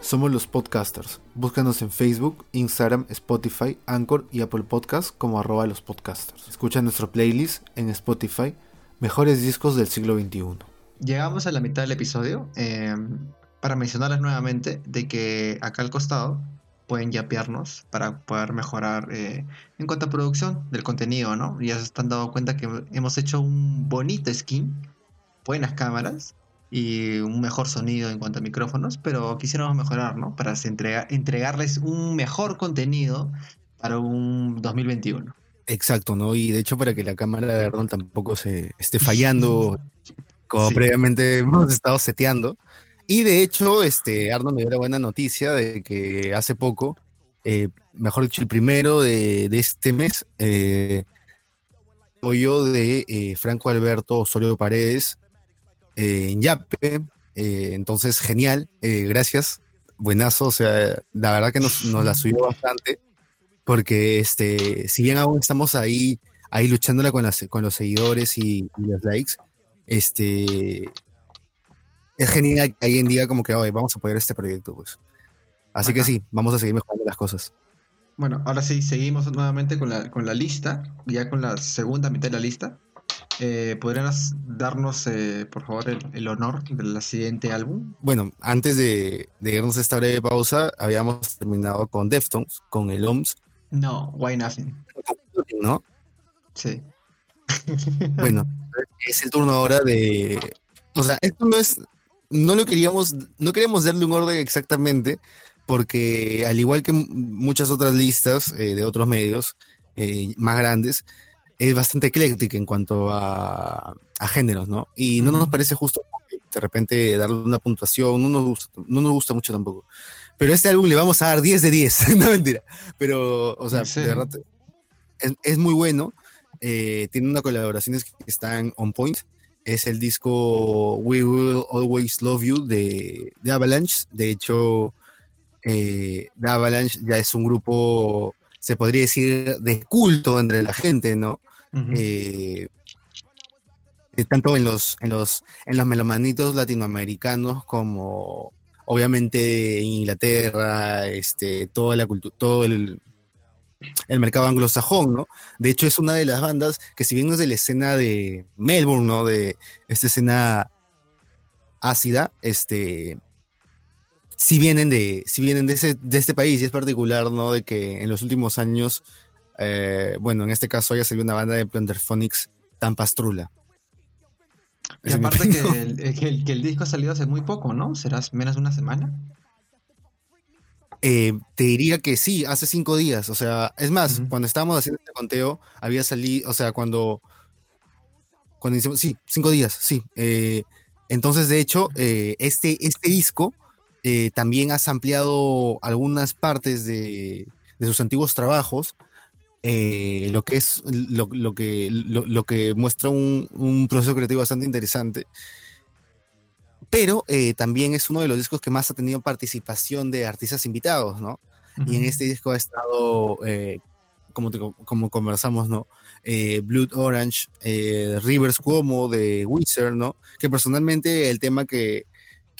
Somos los podcasters. Búscanos en Facebook, Instagram, Spotify, Anchor y Apple Podcasts como arroba los podcasters. Escucha nuestro playlist en Spotify, Mejores Discos del Siglo XXI. Llegamos a la mitad del episodio eh, para mencionarles nuevamente de que acá al costado pueden yapearnos para poder mejorar eh, en cuanto a producción del contenido, ¿no? Ya se están dando cuenta que hemos hecho un bonito skin, buenas cámaras y un mejor sonido en cuanto a micrófonos, pero quisiéramos mejorar, ¿no? Para entregarles un mejor contenido para un 2021. Exacto, ¿no? Y de hecho para que la cámara de Arnold tampoco se esté fallando como previamente hemos estado seteando. Y de hecho, este, Arnold me dio la buena noticia de que hace poco, eh, mejor dicho, el primero de, este mes, eh, yo de eh, Franco Alberto Osorio Paredes, en Yape. Eh, entonces, genial, eh, gracias, buenazo. O sea, la verdad que nos, la subió bastante, porque este, si bien aún estamos ahí, ahí luchándola con, las, con los seguidores y, los likes, este, es genial que alguien diga como que hoy vamos a apoyar este proyecto, pues. Así que sí, vamos a seguir mejorando las cosas. Bueno, ahora sí, seguimos nuevamente con la, con la lista, ya con la segunda mitad de la lista. Eh, ¿Podrías darnos, eh, por favor, el, honor del siguiente álbum? Bueno, antes de, de irnos a esta breve pausa, habíamos terminado con Deftones, con el OMS. No, Why Nothing. ¿No? Sí. bueno, es el turno ahora de. O sea, esto no es. No lo queríamos. No queríamos darle un orden exactamente, porque al igual que muchas otras listas eh, de otros medios más grandes, es bastante ecléctica en cuanto a, géneros, ¿no? Y no nos parece justo de repente darle una puntuación, no nos, gusta, no nos gusta mucho tampoco. Pero a este álbum le vamos a dar 10 de 10, no mentira. Pero, o sea, de verdad, es, muy bueno. Eh, tiene unas colaboraciones que están on point. Es el disco We Will Always Love You de, de Avalanche. De hecho, eh, The Avalanche ya es un grupo, se podría decir, de culto entre la gente, ¿no? Eh, eh, tanto en los, en los, en los melomanitos latinoamericanos como obviamente Inglaterra, este, toda la cultura, todo el, el mercado anglosajón, ¿no? De hecho, es una de las bandas que si bien es de la escena de Melbourne, ¿no? De esta escena ácida, este, si vienen de, si vienen de, ese, de este país, y es particular, ¿no? De que en los últimos años eh, bueno, en este caso ya salió una banda de Plunderphonics tan pastrula. Y aparte eh, que el, que, el, disco ha salido hace muy poco, ¿no? ¿Será menos de una semana? Eh, te diría que sí, hace cinco días. O sea, es más, cuando estábamos haciendo este conteo, había salido, o sea, cuando, cuando hicimos, sí, cinco días, sí. entonces, de hecho, este, este disco también has ampliado algunas partes de, de sus antiguos trabajos eh, lo que es lo, que lo, que muestra un, proceso creativo bastante interesante. Pero eh, también es uno de los discos que más ha tenido participación de artistas invitados no y en este disco ha estado eh, como, como conversamos no Blood Orange Rivers Cuomo de Wizard no que personalmente el tema que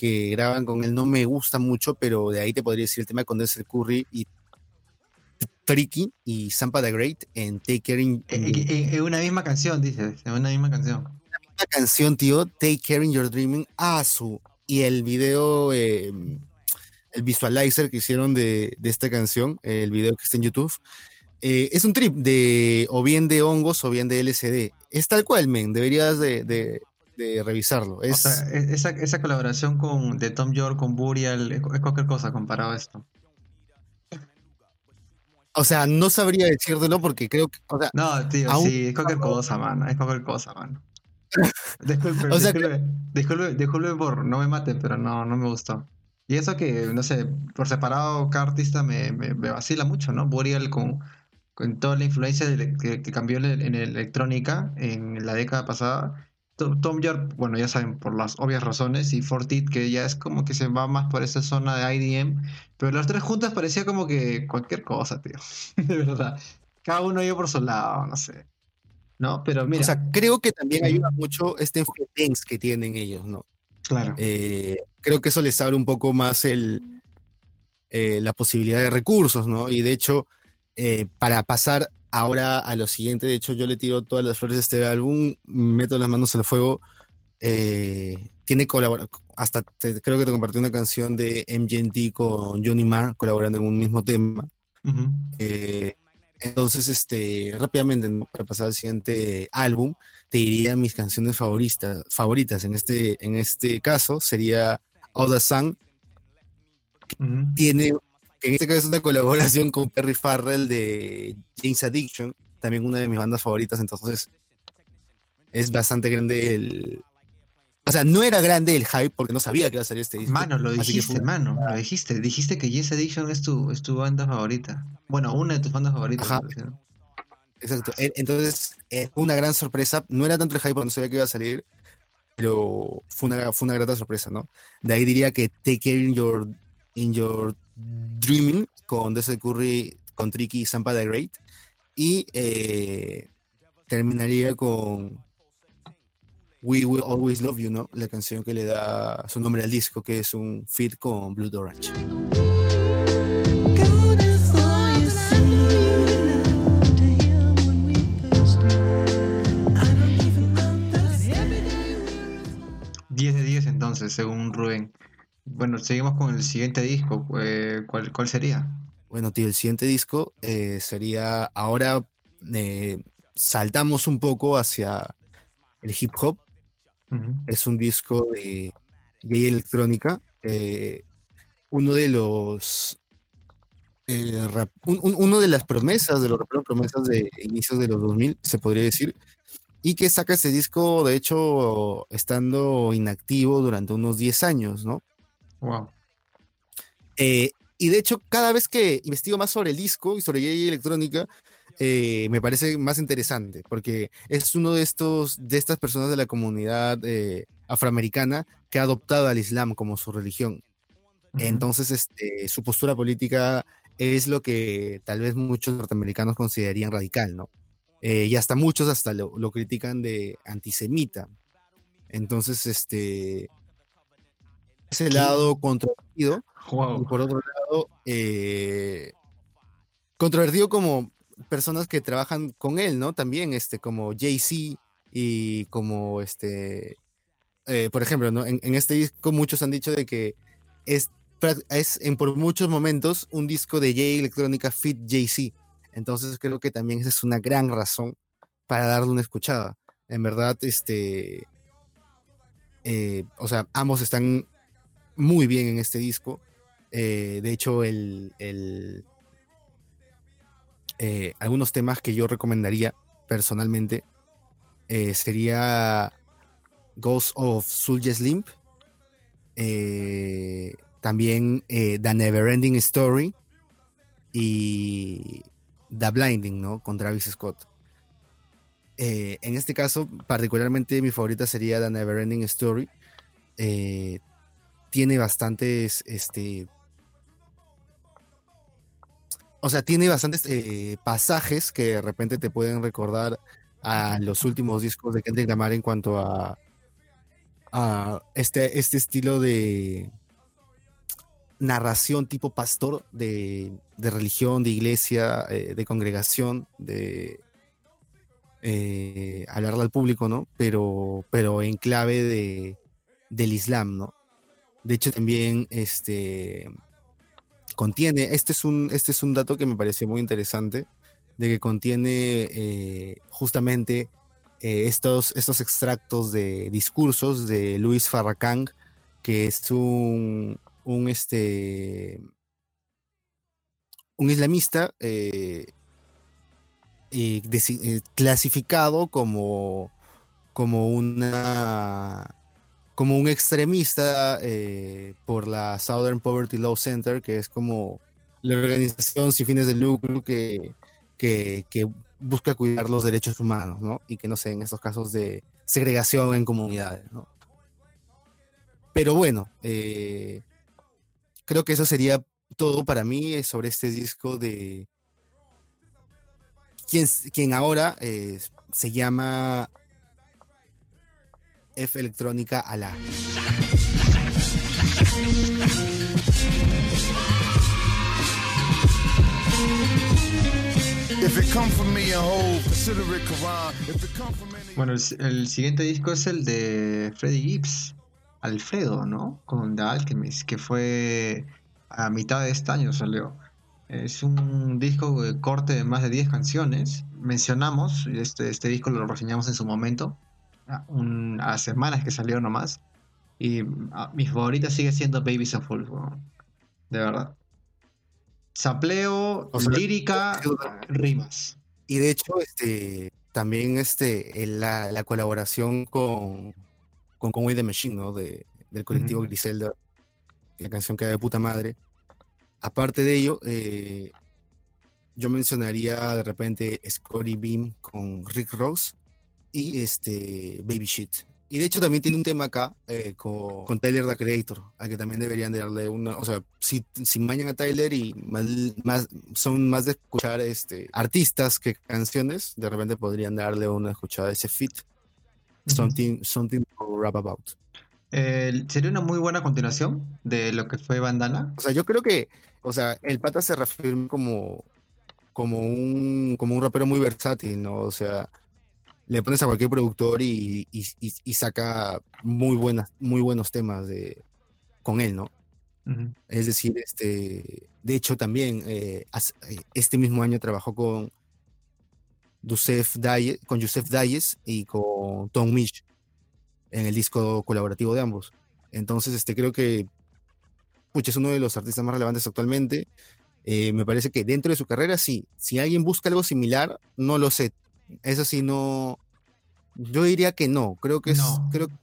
que graban con él no me gusta mucho, pero de ahí te podría decir el tema con Denzel Curry y Tricky y Sampa the Great en Take Care in... En, una misma canción, dices, en una misma canción. La canción, tío, Take Care in Your Dreaming, ah, su. Y el video, em, el visualizer que hicieron de, esta canción, el video que está en YouTube, eh, es un trip de o bien de hongos o bien de LCD. Es tal cual, men, deberías de, revisarlo. Es... O sea, e, esa, esa, colaboración con, de Tom York con Burial es cualquier cosa comparado a esto. O sea, no sabría decírtelo porque creo que. no, tío, sí, es cualquier cosa, mano. Es cualquier cosa, mano. Disculpe, disculpe, disculpe, por no me mate, pero no, no me gustó. Y eso que, no sé, por separado, cada artista me, me, vacila mucho, ¿no? Burial con, con toda la influencia que, que, cambió en electrónica en la década pasada Tom York, bueno, ya saben, por las obvias razones, y Fortit, que ya es como que se va más por esa zona de IDM, pero las tres juntas parecía como que cualquier cosa, tío. de verdad. Cada uno iba por su lado, no sé. ¿No? Pero mira. O sea, creo que también ayuda mucho este enfoque que tienen ellos, ¿no? Claro. Eh, creo que eso les abre un poco más el, la posibilidad de recursos, ¿no? Y de hecho, para pasar ahora a lo siguiente, de hecho yo le tiro todas las flores de este álbum, meto las manos al fuego, tiene colaboración, hasta creo que te compartí una canción de MGMT con Johnny Marr colaborando en un mismo tema. Entonces, este, rápidamente, para pasar al siguiente álbum, te diría mis canciones favoritas, favoritas. En este, en este caso sería All the Sun. Tiene, en este caso es una colaboración con Perry Farrell de James Addiction, también una de mis bandas favoritas. Entonces, es bastante grande el, o sea, no era grande el hype porque no sabía que iba a salir este disco. Mano, lo dijiste, mano, lo dijiste. Dijiste que Yes Addiction es tu, es tu banda favorita. Bueno, una de tus bandas favoritas. Exacto. Entonces, eh, una gran sorpresa. No era tanto el hype porque no sabía que iba a salir, pero fue una, fue una grata sorpresa, ¿no? De ahí diría que Take Care in Your, in your Dreaming con Desert Curry, con Tricky y Sampa the Great. Y eh, terminaría con We Will Always Love You, ¿no? La canción que le da su nombre al disco, que es un feat con Blue Orange. ...10 de 10 entonces, según Rubén. Bueno, seguimos con el siguiente disco. Eh, ¿Cuál, cuál sería? Bueno, tío, el siguiente disco eh, sería... Ahora eh, saltamos un poco hacia el hip hop es un disco de gay electrónica. Eh, uno de los. Uno de las promesas, de los promesas de inicios de los 2000, se podría decir. Y que saca ese disco, de hecho, estando inactivo durante unos 10 años, ¿no? Wow. Eh, y de hecho, cada vez que investigo más sobre el disco y sobre gay electrónica, eh, me parece más interesante, porque es uno de estos, de estas personas de la comunidad eh, afroamericana que ha adoptado al Islam como su religión. Entonces, este, su postura política es lo que tal vez muchos norteamericanos considerarían radical, ¿no? Eh, y hasta muchos hasta lo, critican de antisemita. Entonces, este, ese lado controvertido, y por otro lado, controvertido como personas que trabajan con él, ¿no? También, este, como Jay-Z y como, este, eh, por ejemplo, ¿no? En, este disco muchos han dicho de que es, es en, por muchos momentos un disco de Jay Electrónica Fit Jay-Z. Entonces creo que también esa es una gran razón para darle una escuchada. En verdad, este, eh, o sea, ambos están muy bien en este disco. Eh, de hecho, el, eh, algunos temas que yo recomendaría personalmente eh, sería Ghost of Soulja Limp, eh, también The Neverending Story y The Blinding, ¿no? Con Travis Scott. en este caso, particularmente mi favorita sería The Neverending Story. Tiene bastantes este, o sea, tiene bastantes eh, pasajes que de repente te pueden recordar a los últimos discos de Kendrick Lamar en cuanto a, a este, este estilo de narración tipo pastor de, religión, de iglesia, eh, de congregación, de eh, hablarle al público, ¿no? Pero, pero en clave de, del Islam, ¿no? De hecho, también este contiene, este es un, este es un dato que me pareció muy interesante, de que contiene eh, justamente eh, estos, estos extractos de discursos de Luis Farrakhan, que es un, un, este, un islamista eh, clasificado como, como una como un extremista eh, por la Southern Poverty Law Center, que es como la organización sin fines de lucro que, que, busca cuidar los derechos humanos, ¿no? Y que no sé, en estos casos de segregación en comunidades, ¿no? Pero bueno, eh, creo que eso sería todo para mí eh, sobre este disco de quien, quien ahora se llama F electrónica a la. Bueno, el, siguiente disco es el de Freddie Gibbs, Alfredo, ¿no? Con The Alchemist, que fue a mitad de este año salió. Es un disco de corte de más de 10 canciones. Mencionamos, este, este disco lo reseñamos en su momento, a, semanas que salió nomás. Y mi favorita sigue siendo Babies of Full, de verdad. Sapleo, lírica, rimas. Y de hecho, este, también este, la, la colaboración con, con Conway the Machine, ¿no? De, del colectivo Griselda, la canción que de puta madre. Aparte de ello, eh, yo mencionaría de repente Scotty Beam con Rick Ross y este Baby Shit. Y de hecho también tiene un tema acá eh, con, con, Tyler the Creator, al que también deberían darle una, o sea, si, si mañan a Tyler y más, son más de escuchar este, artistas que canciones, de repente podrían darle una escuchada a ese fit. Something, something to rap about. sería una muy buena continuación de lo que fue Bandana. O sea, yo creo que, o sea, el pata se reafirma como, como un, como un rapero muy versátil, ¿no? O sea, le pones a cualquier productor y, saca muy, buenas, muy buenos temas de, con él, ¿no? Es decir, este, de hecho también eh, eh, este mismo año trabajó con Yusef Dayes, con Dayes y con Tom Misch en el disco colaborativo de ambos. Entonces, este, creo que es uno de los artistas más relevantes actualmente. Eh, me parece que dentro de su carrera, sí. Si alguien busca algo similar, no lo sé. Eso sí, no. Yo diría que no. Creo que es. Creo que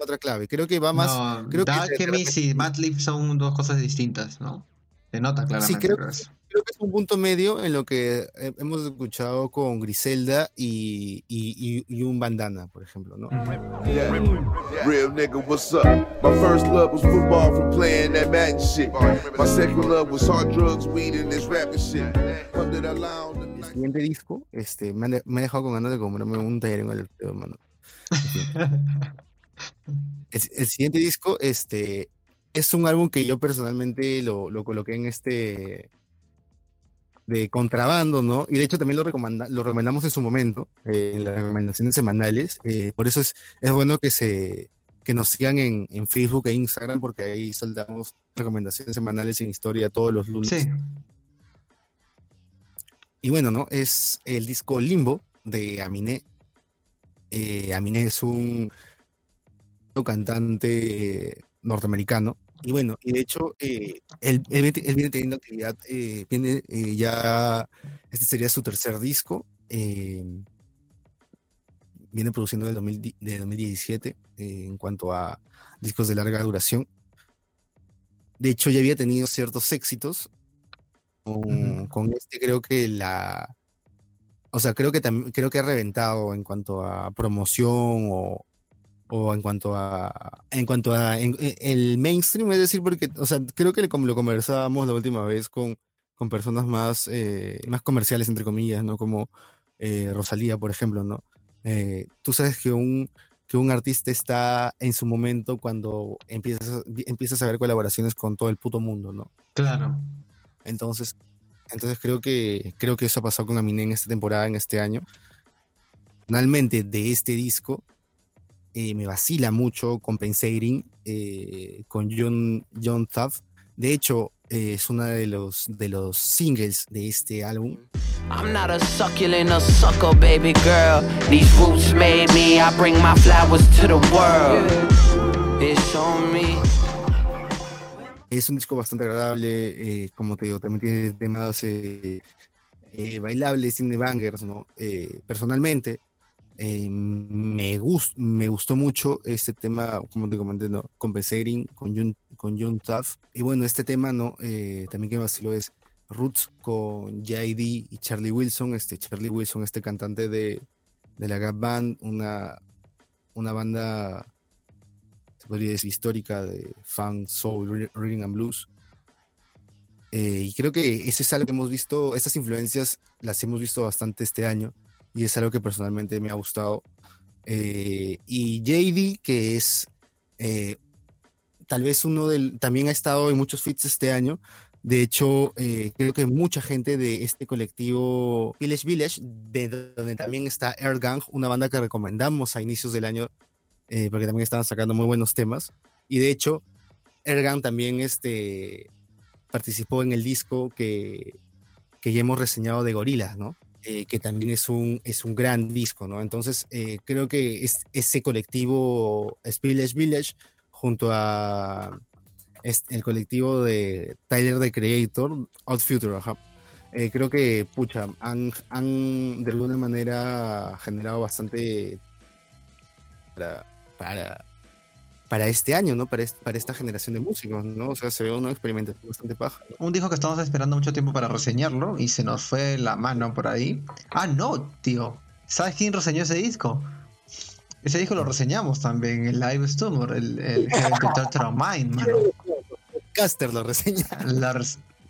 otra clave. Creo que va más. No, creo que y Madlib son dos cosas distintas, ¿no? Se nota claramente. Sí, creo, creo que es un punto medio en lo que hemos escuchado con Griselda y, y, y, un bandana, por ejemplo, ¿no? Yeah. Real nigga, what's up? My first love was football from playing that Madden shit. My second love was hard drugs, weed and this rapping shit. Under the El siguiente disco, este, me, ha, me ha dejado con ganas de comprarme un taller en el dedo, mano. El, el, siguiente disco, este, es un álbum que yo personalmente lo, lo coloqué en este de contrabando, ¿no? Y de hecho también lo, lo recomendamos en su momento, eh, en las recomendaciones semanales. Eh, por eso es, es bueno que, se, que nos sigan en, en, Facebook e Instagram, porque ahí soltamos recomendaciones semanales en historia todos los lunes. Sí. Y bueno, ¿no? Es el disco Limbo de Aminé. Eh, Aminé es un cantante norteamericano y bueno, y de hecho, eh, él, él, viene teniendo actividad, eh, viene eh, ya, este sería su tercer disco, viene produciendo desde 2017 en cuanto a discos de larga duración. De hecho, ya había tenido ciertos éxitos. Con, con este creo que la, o sea, creo que creo que ha reventado en cuanto a promoción o, o en cuanto a en cuanto a e, el mainstream es decir porque o sea creo que como lo conversábamos la última vez con, con personas más eh, más comerciales entre comillas no como eh, Rosalía por ejemplo no eh, tú sabes que un que un artista está en su momento cuando empiezas empiezas a ver colaboraciones con todo el puto mundo no claro. Entonces entonces creo que creo que eso ha pasado con Aminé en esta temporada en este año. Finalmente de este disco eh, me vacila mucho Compensating eh, con John, John Tuff. De hecho, eh, es uno de los, de los singles de este álbum. I'm not a succulent or sucker, baby girl. These roots made me. I bring my flowers to the world. It's on me. Es un disco bastante agradable, eh, como te digo, también tiene temas eh, eh, bailables, tiene bangers, ¿no? personalmente, eh, me, me gustó mucho este tema, como te comenté, ¿no? Compensating con Jun, con Jun Tuff. Y bueno, este tema, ¿no? Eh, también que vacilo es Roots con JD y Charlie Wilson. Este Charlie Wilson, este cantante de, de la Gap Band, una, una banda, podría decir, histórica de funk, soul, reading and blues. Eh, y creo que eso es algo que hemos visto, estas influencias las hemos visto bastante este año y es algo que personalmente me ha gustado. Eh, y JD, que es eh, tal vez uno del, también ha estado en muchos fits este año, De hecho, eh, creo que mucha gente de este colectivo Village Village, de donde también está Air Gang, una banda que recomendamos a inicios del año, porque también estaban sacando muy buenos temas. Y de hecho, Air también este, participó en el disco que, que ya hemos reseñado de Gorillaz, ¿no? Eh, que también es un, es un gran disco, ¿no? Entonces, creo que es, ese colectivo Village Village, junto a el colectivo de Tyler the Creator, Odd eh, creo que, pucha, han, han, de alguna manera generado bastante para, este año, ¿no? Para, para esta generación de músicos, ¿no? O sea, se ve una experimentación bastante paja. Un disco que estamos esperando mucho tiempo para reseñarlo y se nos fue la mano por ahí. Ah, no, tío. ¿Sabes quién reseñó ese disco? Ese disco lo reseñamos también, el Live Stumor, el, el Mind, mano. Caster lo reseña.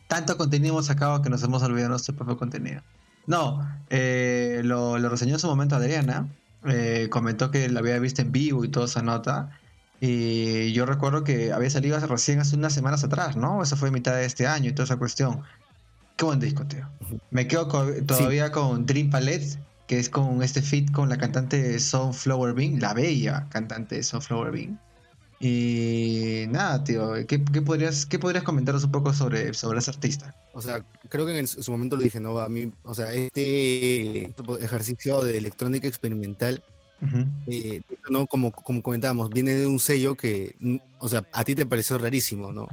tanto contenido hemos sacado que nos hemos olvidado nuestro propio contenido. No, eh, lo, reseñó en su momento Adriana. Eh, comentó que la había visto en vivo y toda esa nota. Y yo recuerdo que había salido recién hace unas semanas atrás, ¿no? Eso fue mitad de este año y toda esa cuestión. Qué buen disco, tío. Me quedo todavía con Dream Palette, que es con este fit con la cantante Sunflower Bean, la bella cantante Sunflower Bean. Y nada, tío, ¿qué, podrías, qué podrías comentaros un poco sobre, sobre ese artista? O sea, creo que en, su momento lo dije, ¿no? A mí, o sea, este ejercicio de electrónica experimental, eh, ¿no? Como, como comentábamos, viene de un sello que, o sea, a ti te pareció rarísimo, ¿no?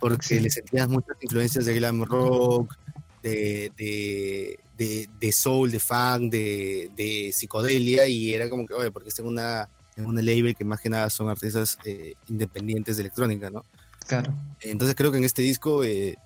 Porque le sentías muchas influencias de glam rock, de, de, de, soul, de funk, de, de psicodelia, y era como que, oye, porque es una en un label que más que nada son artistas eh, independientes de electrónica, ¿no? Claro. Entonces creo que en este disco eh,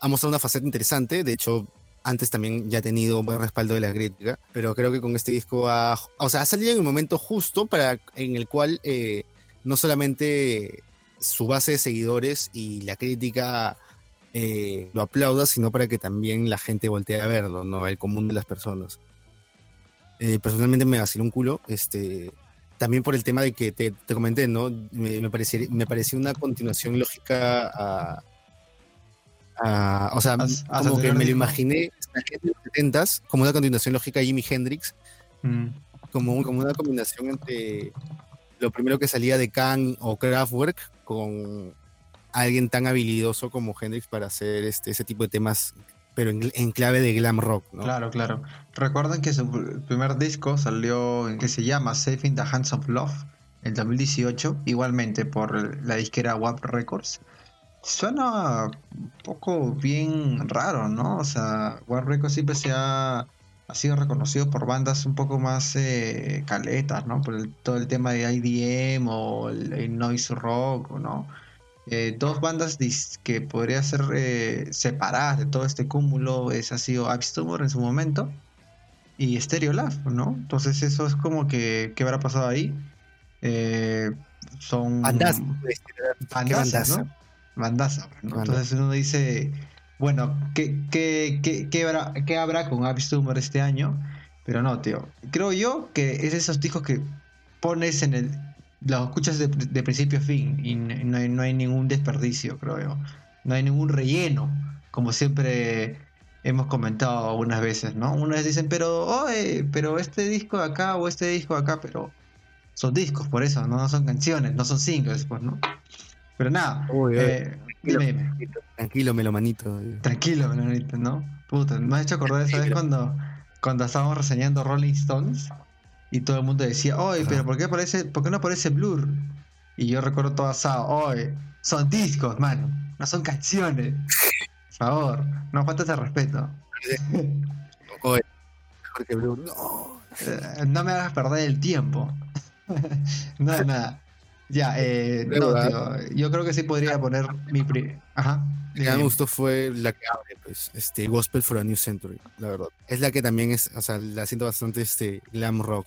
ha mostrado una faceta interesante, de hecho antes también ya ha tenido un buen respaldo de la crítica, pero creo que con este disco ha, o sea, ha salido en el momento justo para en el cual eh, no solamente su base de seguidores y la crítica lo aplauda, sino para que también la gente voltee a verlo, ¿no? El común de las personas. personalmente me vaciló un culo, este, también por el tema de que te, comenté, ¿no? Me, me, pareció, me pareció una continuación lógica a, o sea, como que me lo imaginé en los 70 como una continuación lógica a Jimi Hendrix, mm. como, como una combinación entre lo primero que salía de Khan o Kraftwerk con alguien tan habilidoso como Hendrix para hacer este, ese tipo de temas pero en, clave de glam rock, ¿no? Claro, claro. Recuerden que su primer disco salió, que se llama Saving the Hands of Love, en 2018, igualmente por la disquera WAP Records. Suena un poco bien raro, ¿no? O sea, WAP Records siempre se ha, ha sido reconocido por bandas un poco más eh, caletas, ¿no? Por todo el tema de IDM o el noise rock, ¿no? Eh, dos bandas que podría ser eh, separadas de todo este cúmulo es, ha sido Abstumor en su momento y Stereo Love, ¿no? Entonces eso es como que ¿qué habrá pasado ahí? Eh, son bandas, ¿no? Bandas, Entonces uno dice, bueno, ¿qué, qué, qué, qué habrá, qué habrá con Abstumor este año? Pero no, tío. Creo yo que es de esos discos que pones en el lo escuchas de, principio a fin y no hay, no hay, ningún desperdicio, creo yo. No hay ningún relleno, como siempre hemos comentado algunas veces, ¿no? Unas dicen, pero, oye, pero este disco de acá o este disco de acá, pero son discos, por eso, no, son canciones, no son singles, pues, ¿no? Pero nada, eh, tranquilo, tranquilo, melomanito. Tranquilo, melomanito, ¿no? Puta, me has hecho acordar esa vez cuando, cuando estábamos reseñando Rolling Stones y todo el mundo decía, oye, pero ¿por qué, aparece, ¿por qué no aparece Blur? Y yo recuerdo todo asado, oye, son discos, mano, no son canciones. Por favor, no falta ese respeto. oye, mejor que Blur, no. Eh, no me hagas perder el tiempo. no, nada. Ya, eh, no, tío, yo creo que sí podría poner mi... Ajá. La que me gustó fue la que abre, pues, este, Gospel for a New Century, la verdad. Es la que también es, o sea, la siento bastante, este, glam rock.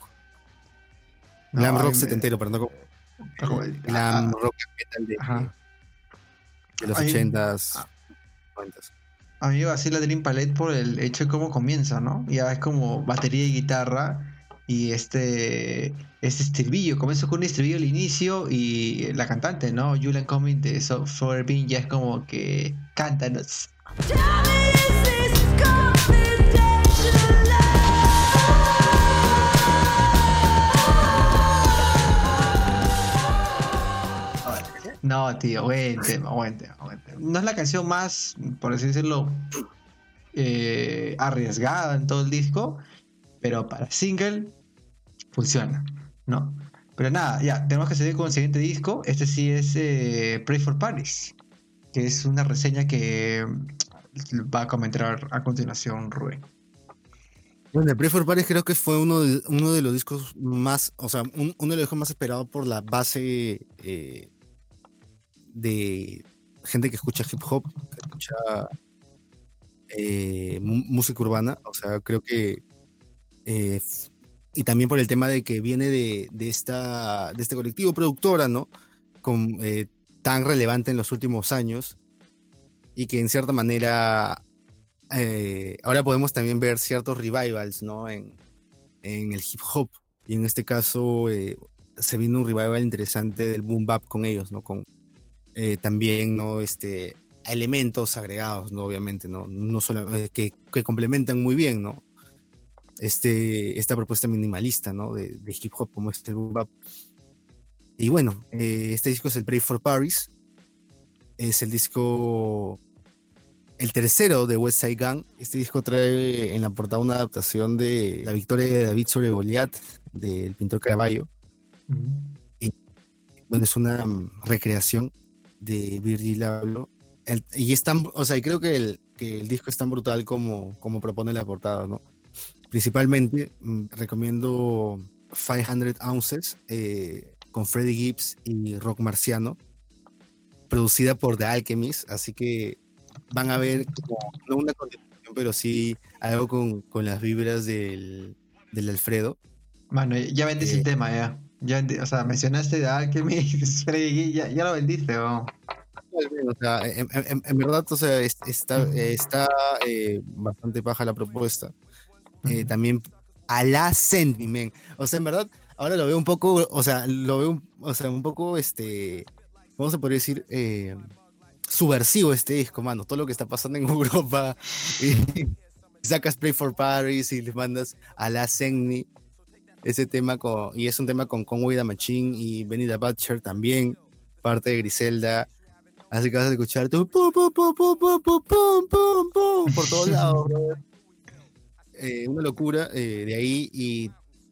Glam rock setentero, pero no como. Glam rock metal de, de los ochentas. A mí me vacila Dream Palette por el hecho de cómo comienza, ¿no? Ya es como batería y guitarra y este, este estribillo, comenzó con un estribillo al inicio y la cantante, ¿no? Julian Cummings de Software Bean ya es como que cántanos. No, tío, buen tema, No es la canción más, por así decirlo, eh, arriesgada en todo el disco, pero para single funciona, ¿no? Pero nada, ya, tenemos que seguir con el siguiente disco. Este sí es eh, Pray for Paris, que es una reseña que va a comentar a continuación Rubén. Bueno, Pray for Paris creo que fue uno de, uno de los discos más, o sea, uno de los discos más esperados por la base eh, de gente que escucha hip hop, que escucha eh, música urbana. O sea, creo que. Eh, y también por el tema de que viene de, esta, de este colectivo productora, ¿no? Con, eh, tan relevante en los últimos años y que en cierta manera ahora podemos también ver ciertos revivals, ¿no? En, en el hip hop. Y en este caso se vino un revival interesante del boom bap con ellos, ¿no? Con, eh, también, ¿no? Este, elementos agregados, ¿no? Obviamente, ¿no? no solo, eh, que, que, complementan muy bien, ¿no? Este, esta propuesta minimalista, ¿no? De, de hip hop como este bap. Y bueno, eh, este disco es el Pray for Paris. Es el disco, el tercero de West Side Gun. Este disco trae en la portada una adaptación de La victoria de David sobre Goliat, del pintor Caravaggio. Y bueno, es una recreación de Virgil Abloh. y es tan, o sea, creo que el, que el disco es tan brutal como, como propone la portada, ¿no? Principalmente mm, recomiendo 500 Ounces eh, con Freddie Gibbs y Rock Marciano, producida por The Alchemist, así que van a ver como, no una continuación, pero sí algo con, con las vibras del, del Alfredo. Mano, ya vendiste el eh, tema, ya. Ya, o sea, mencionaste de que ya, ya lo vendiste, ¿o? O sea, en, verdad, o sea, está, está eh, bastante baja la propuesta. Eh, también a la sentiment. O sea, en verdad, ahora lo veo un poco, o sea, lo veo, o sea, un poco, este, ¿cómo se podría decir? Eh, subversivo este disco, mano. Todo lo que está pasando en Europa. Y, sacas Play for Paris y le mandas a la Senni ese tema con, y es un tema con Conway the Machine y Benny the Butcher también, parte de Griselda. Así que vas a escuchar tu pum, pum, pum, pum, pum, pum, pum, pum, por todos lados, eh, una locura eh, de ahí. Y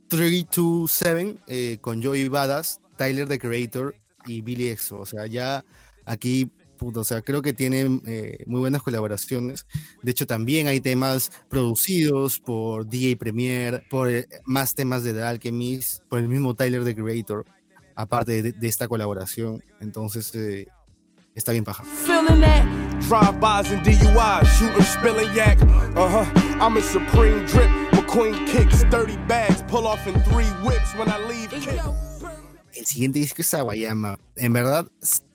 327 eh, con Joey Badass, Tyler the Creator y Billy Exo. O sea, ya aquí o sea, creo que tienen muy buenas colaboraciones. De hecho, también hay temas producidos por DJ Premier, por más temas de The Alchemist, por el mismo Tyler the Creator, aparte de, esta colaboración. Entonces, está bien paja. Drive-bys and DUI, shooting, spilling yak. Uh-huh. I'm a supreme drip. McQueen kicks 30 bags, pull off in three whips when I leave. El siguiente disco es Aguayama. En verdad,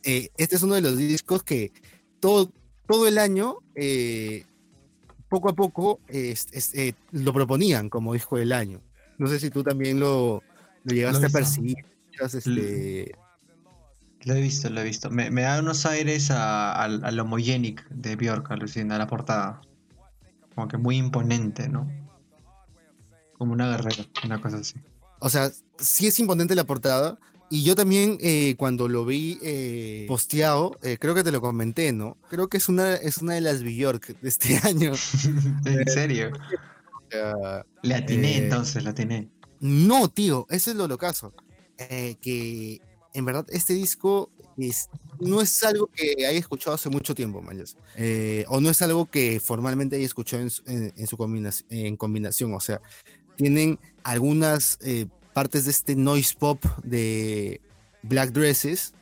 eh, este es uno de los discos que todo, todo el año, eh, poco a poco, eh, lo proponían como disco del año. No sé si tú también lo, llegaste a percibir. Este... Lo he visto, lo he visto. Me, da unos aires al homogenic de Bjork, alucina, a la portada. Como que muy imponente, ¿no? Como una guerrera, una cosa así. O sea, sí es imponente la portada. Y yo también eh, cuando lo vi eh, posteado, eh, creo que te lo comenté, ¿no? Creo que es una, es una de las Bjork de este año. ¿En serio? le atiné entonces, le atiné. No, tío, eso es lo locazo. que en verdad este disco es, no es algo que haya escuchado hace mucho tiempo, Mayas. o no es algo que formalmente haya escuchado en, su combinación, en combinación. O sea, tienen algunas eh, partes de este noise pop de Black Dresses,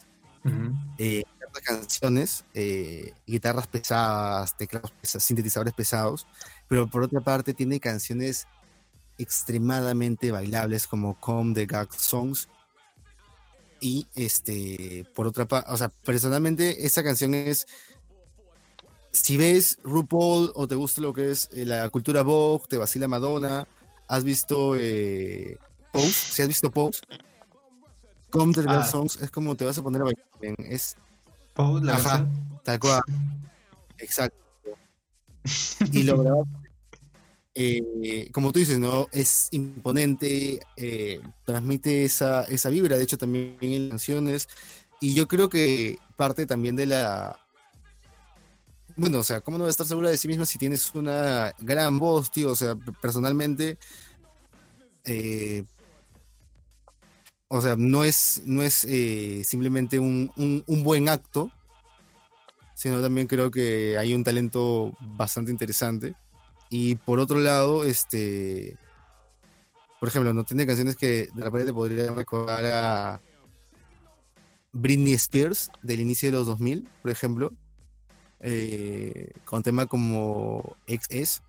eh, canciones, eh, guitarras pesadas, teclados pesados, sintetizadores pesados, pero por otra parte tiene canciones extremadamente bailables como Come the Gag Songs. Y este, por otra parte, o sea, personalmente esta canción es si ves RuPaul o te gusta lo que es la cultura Vogue, te vacila Madonna, has visto eh, Pose, si has visto Pose, Come the ah. Songs es como te vas a poner a bailar. Es. Pose, la Ajá, tal cual. Exacto. Y lo eh, como tú dices, ¿no? Es imponente, eh, transmite esa, esa vibra, de hecho también en canciones. Y yo creo que parte también de la, bueno, o sea, ¿cómo no estar segura de sí misma si tienes una gran voz, tío? O sea, personalmente, eh, o sea, no es, no es eh, simplemente un, buen acto, sino también creo que hay un talento bastante interesante. Y por otro lado, este, por ejemplo, no tiene canciones que de repente podría recordar a Britney Spears del inicio de los 2000, por ejemplo eh, con tema como XS.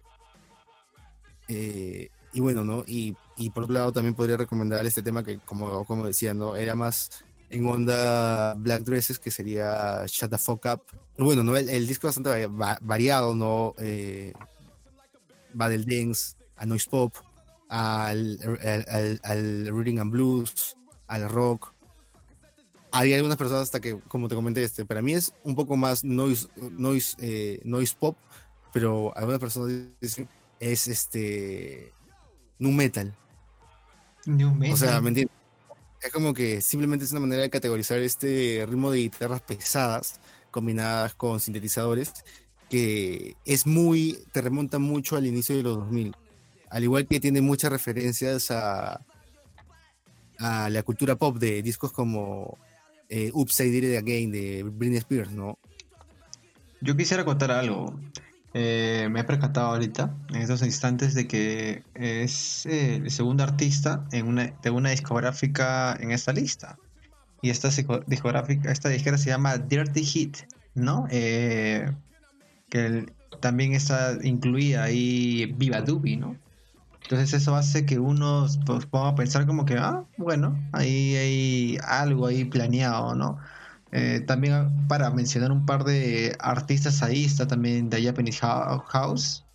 Eh, y bueno, ¿no? Y, por otro lado también podría recomendar este tema que, como, como decía, ¿no? Era más en onda Black Dresses, que sería Shut the Fuck Up. Bueno, ¿no? El, disco es bastante variado, ¿no? Eh, va del dance a noise pop, al, al, al reading and blues, al rock, hay algunas personas hasta que, como te comenté, este, para mí es un poco más noise, noise, eh, noise pop, pero algunas personas dicen es este nu metal. metal. O sea, ¿me entiendes? Es como que simplemente es una manera de categorizar este ritmo de guitarras pesadas combinadas con sintetizadores que es muy, te remonta mucho al inicio de los 2000. Al igual que tiene muchas referencias a, a la cultura pop de discos como eh, Upside Again de Britney Spears, ¿no? Yo quisiera contar algo. Eh, me he percatado ahorita, en estos instantes, de que es eh, el segundo artista en una, de una discográfica en esta lista. Y esta discográfica, esta disquera se llama Dirty Hit, ¿no? Eh, que también está incluida ahí Viva Doobie, ¿no? Entonces eso hace que uno pues, ponga a pensar como que, ah, bueno, ahí hay algo ahí planeado, ¿no? Eh, también para mencionar un par de artistas ahí está también The Japanese House,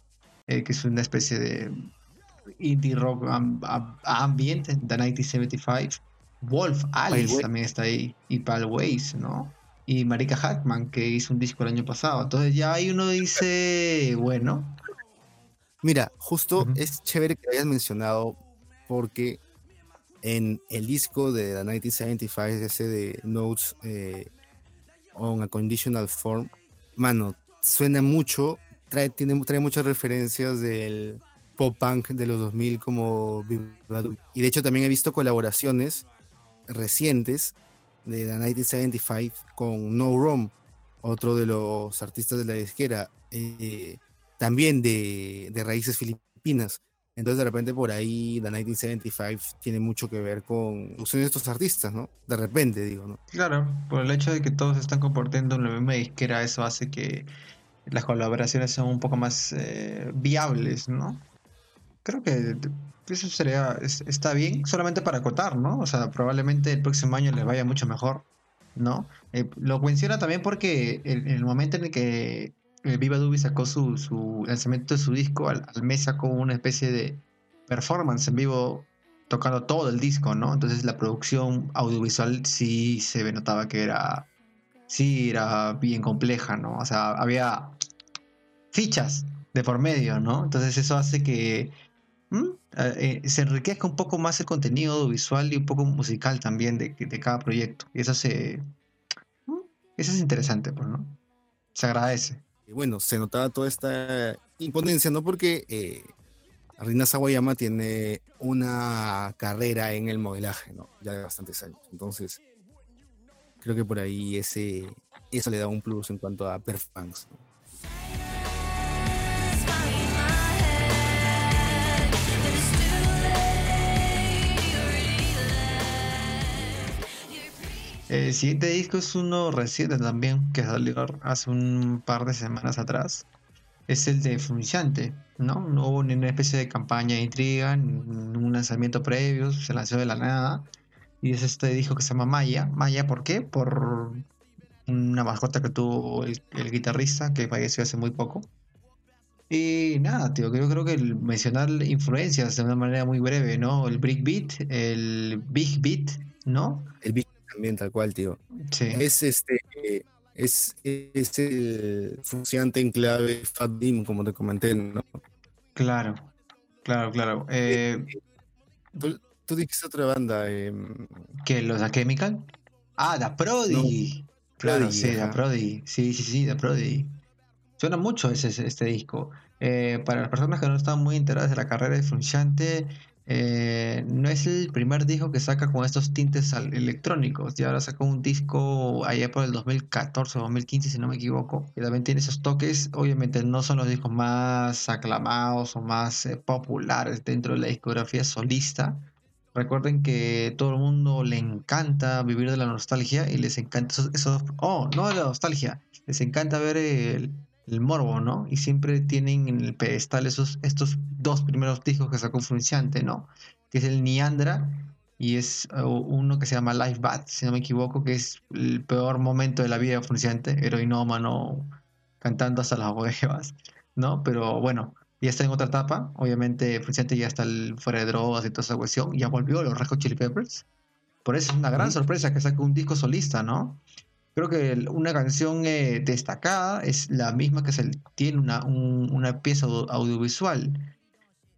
eh, que es una especie de indie rock ambient, The 1975. Wolf Alice también está ahí, y Pal Ways, ¿no? Y Marika Hackman, que hizo un disco el año pasado. Entonces ya ahí uno dice, bueno, Mira, justo es chévere que lo hayas mencionado porque en el disco de The 1975, ese de Notes eh, on a Conditional Form, mano, suena mucho, trae, tiene, trae muchas referencias del pop punk de los 2000 como y de hecho también he visto colaboraciones recientes de The 1975 con No Rom, otro de los artistas de la disquera. Eh, también de, raíces filipinas. Entonces, de repente, por ahí, The 1975 tiene mucho que ver con de estos artistas, ¿no? De repente, digo, ¿no? Claro, por el hecho de que todos están compartiendo en la misma disquera, eso hace que las colaboraciones sean un poco más eh, viables, ¿no? Creo que eso sería, está bien, solamente para acotar, ¿no? O sea, probablemente el próximo año les vaya mucho mejor, ¿no? Eh, lo menciona también porque en el momento en el que eh, Viva Dubi sacó su, lanzamiento de su disco, al, mes sacó una especie de performance en vivo tocando todo el disco, ¿no? Entonces la producción audiovisual sí se notaba que era, sí era bien compleja, ¿no? O sea, había fichas de por medio, ¿no? Entonces eso hace que eh, eh, se enriquezca un poco más el contenido audiovisual y un poco musical también de, de cada proyecto. Y eso se... Eso es interesante, pues, ¿no? Se agradece bueno, se notaba toda esta imponencia, ¿no? Porque eh, Rina Sawayama tiene una carrera en el modelaje, ¿no? Ya de bastantes años. Entonces, creo que por ahí ese, eso le da un plus en cuanto a performance. El siguiente disco es uno reciente también, que salió hace un par de semanas atrás. Es el de Fumiciante, ¿no? No hubo ni una especie de campaña de intriga, ni un lanzamiento previo, se lanzó de la nada. Y es este disco que se llama Maya. Maya, ¿por qué? Por una mascota que tuvo el, guitarrista, que falleció hace muy poco. Y nada, tío, creo, creo que mencionar influencias de una manera muy breve, ¿no? El Brick Beat, el Big Beat, ¿no? El Big también, tal cual, tío. Sí. Es este. Es, es el funcionante en clave Fat Beam, como te comenté, ¿no? Claro, claro, claro. Eh, ¿Tú, tú, dijiste otra banda. Eh, ¿Qué? ¿Los da Chemical? Ah, Da Prodi. claro, sí, Da Prodi. Sí, sí, sí, Da Prodi. Suena mucho ese, este disco. Eh, para las personas que no están muy enteradas de la carrera de Frusciante, eh, no es el primer disco que saca con estos tintes electrónicos. Ya ahora sacó un disco allá por el 2014 o 2015, si no me equivoco, que también tiene esos toques. Obviamente no son los discos más aclamados o más eh, populares dentro de la discografía solista. Recuerden que todo el mundo le encanta vivir de la nostalgia y les encanta esos oh, no de la nostalgia, les encanta ver el, el morbo, ¿no? Y siempre tienen en el pedestal esos, estos dos primeros discos que sacó Frunciante, ¿no? Que es el Niandra y es uh, uno que se llama Life Bad, si no me equivoco, que es el peor momento de la vida de Frunciante, heroinómano, cantando hasta las huevas, ¿no? Pero bueno, ya está en otra etapa, obviamente Frunciante ya está fuera de drogas y toda esa cuestión, ya volvió a los Red Chili Peppers, por eso es una gran sorpresa que saque un disco solista, ¿no? Creo que una canción eh, destacada es la misma que se tiene una, una pieza audiovisual,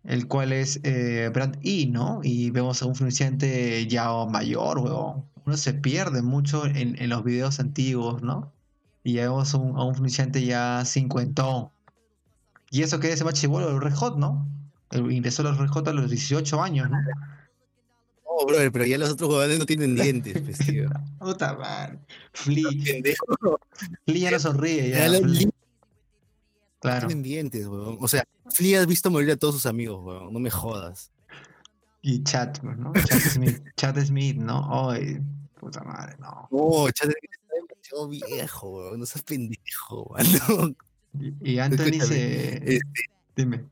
el cual es eh, Brand E, ¿no? Y vemos a un flunciente ya mayor, weón. Uno se pierde mucho en, los videos antiguos, ¿no? Y ya vemos a un, a ya cincuentón. Y eso que es más chivolo del Red Hot, ¿no? ingresó a los Red Hot a los 18 años, ¿no? Oh, brother, pero ya los otros jugadores no tienen dientes, pues, tío. Puta madre. Flea. Flea ya no sonríe. Ya, Claro. No tienen dientes, weón. O sea, Flea has visto morir a todos sus amigos, weón. No me jodas. Y Chat, ¿no? Chat Smith. Chat Smith, ¿no? Ay, puta madre, no. Oh, Chat Smith está demasiado viejo, weón. No seas pendejo, weón. Y, Anthony se. Este... Dime.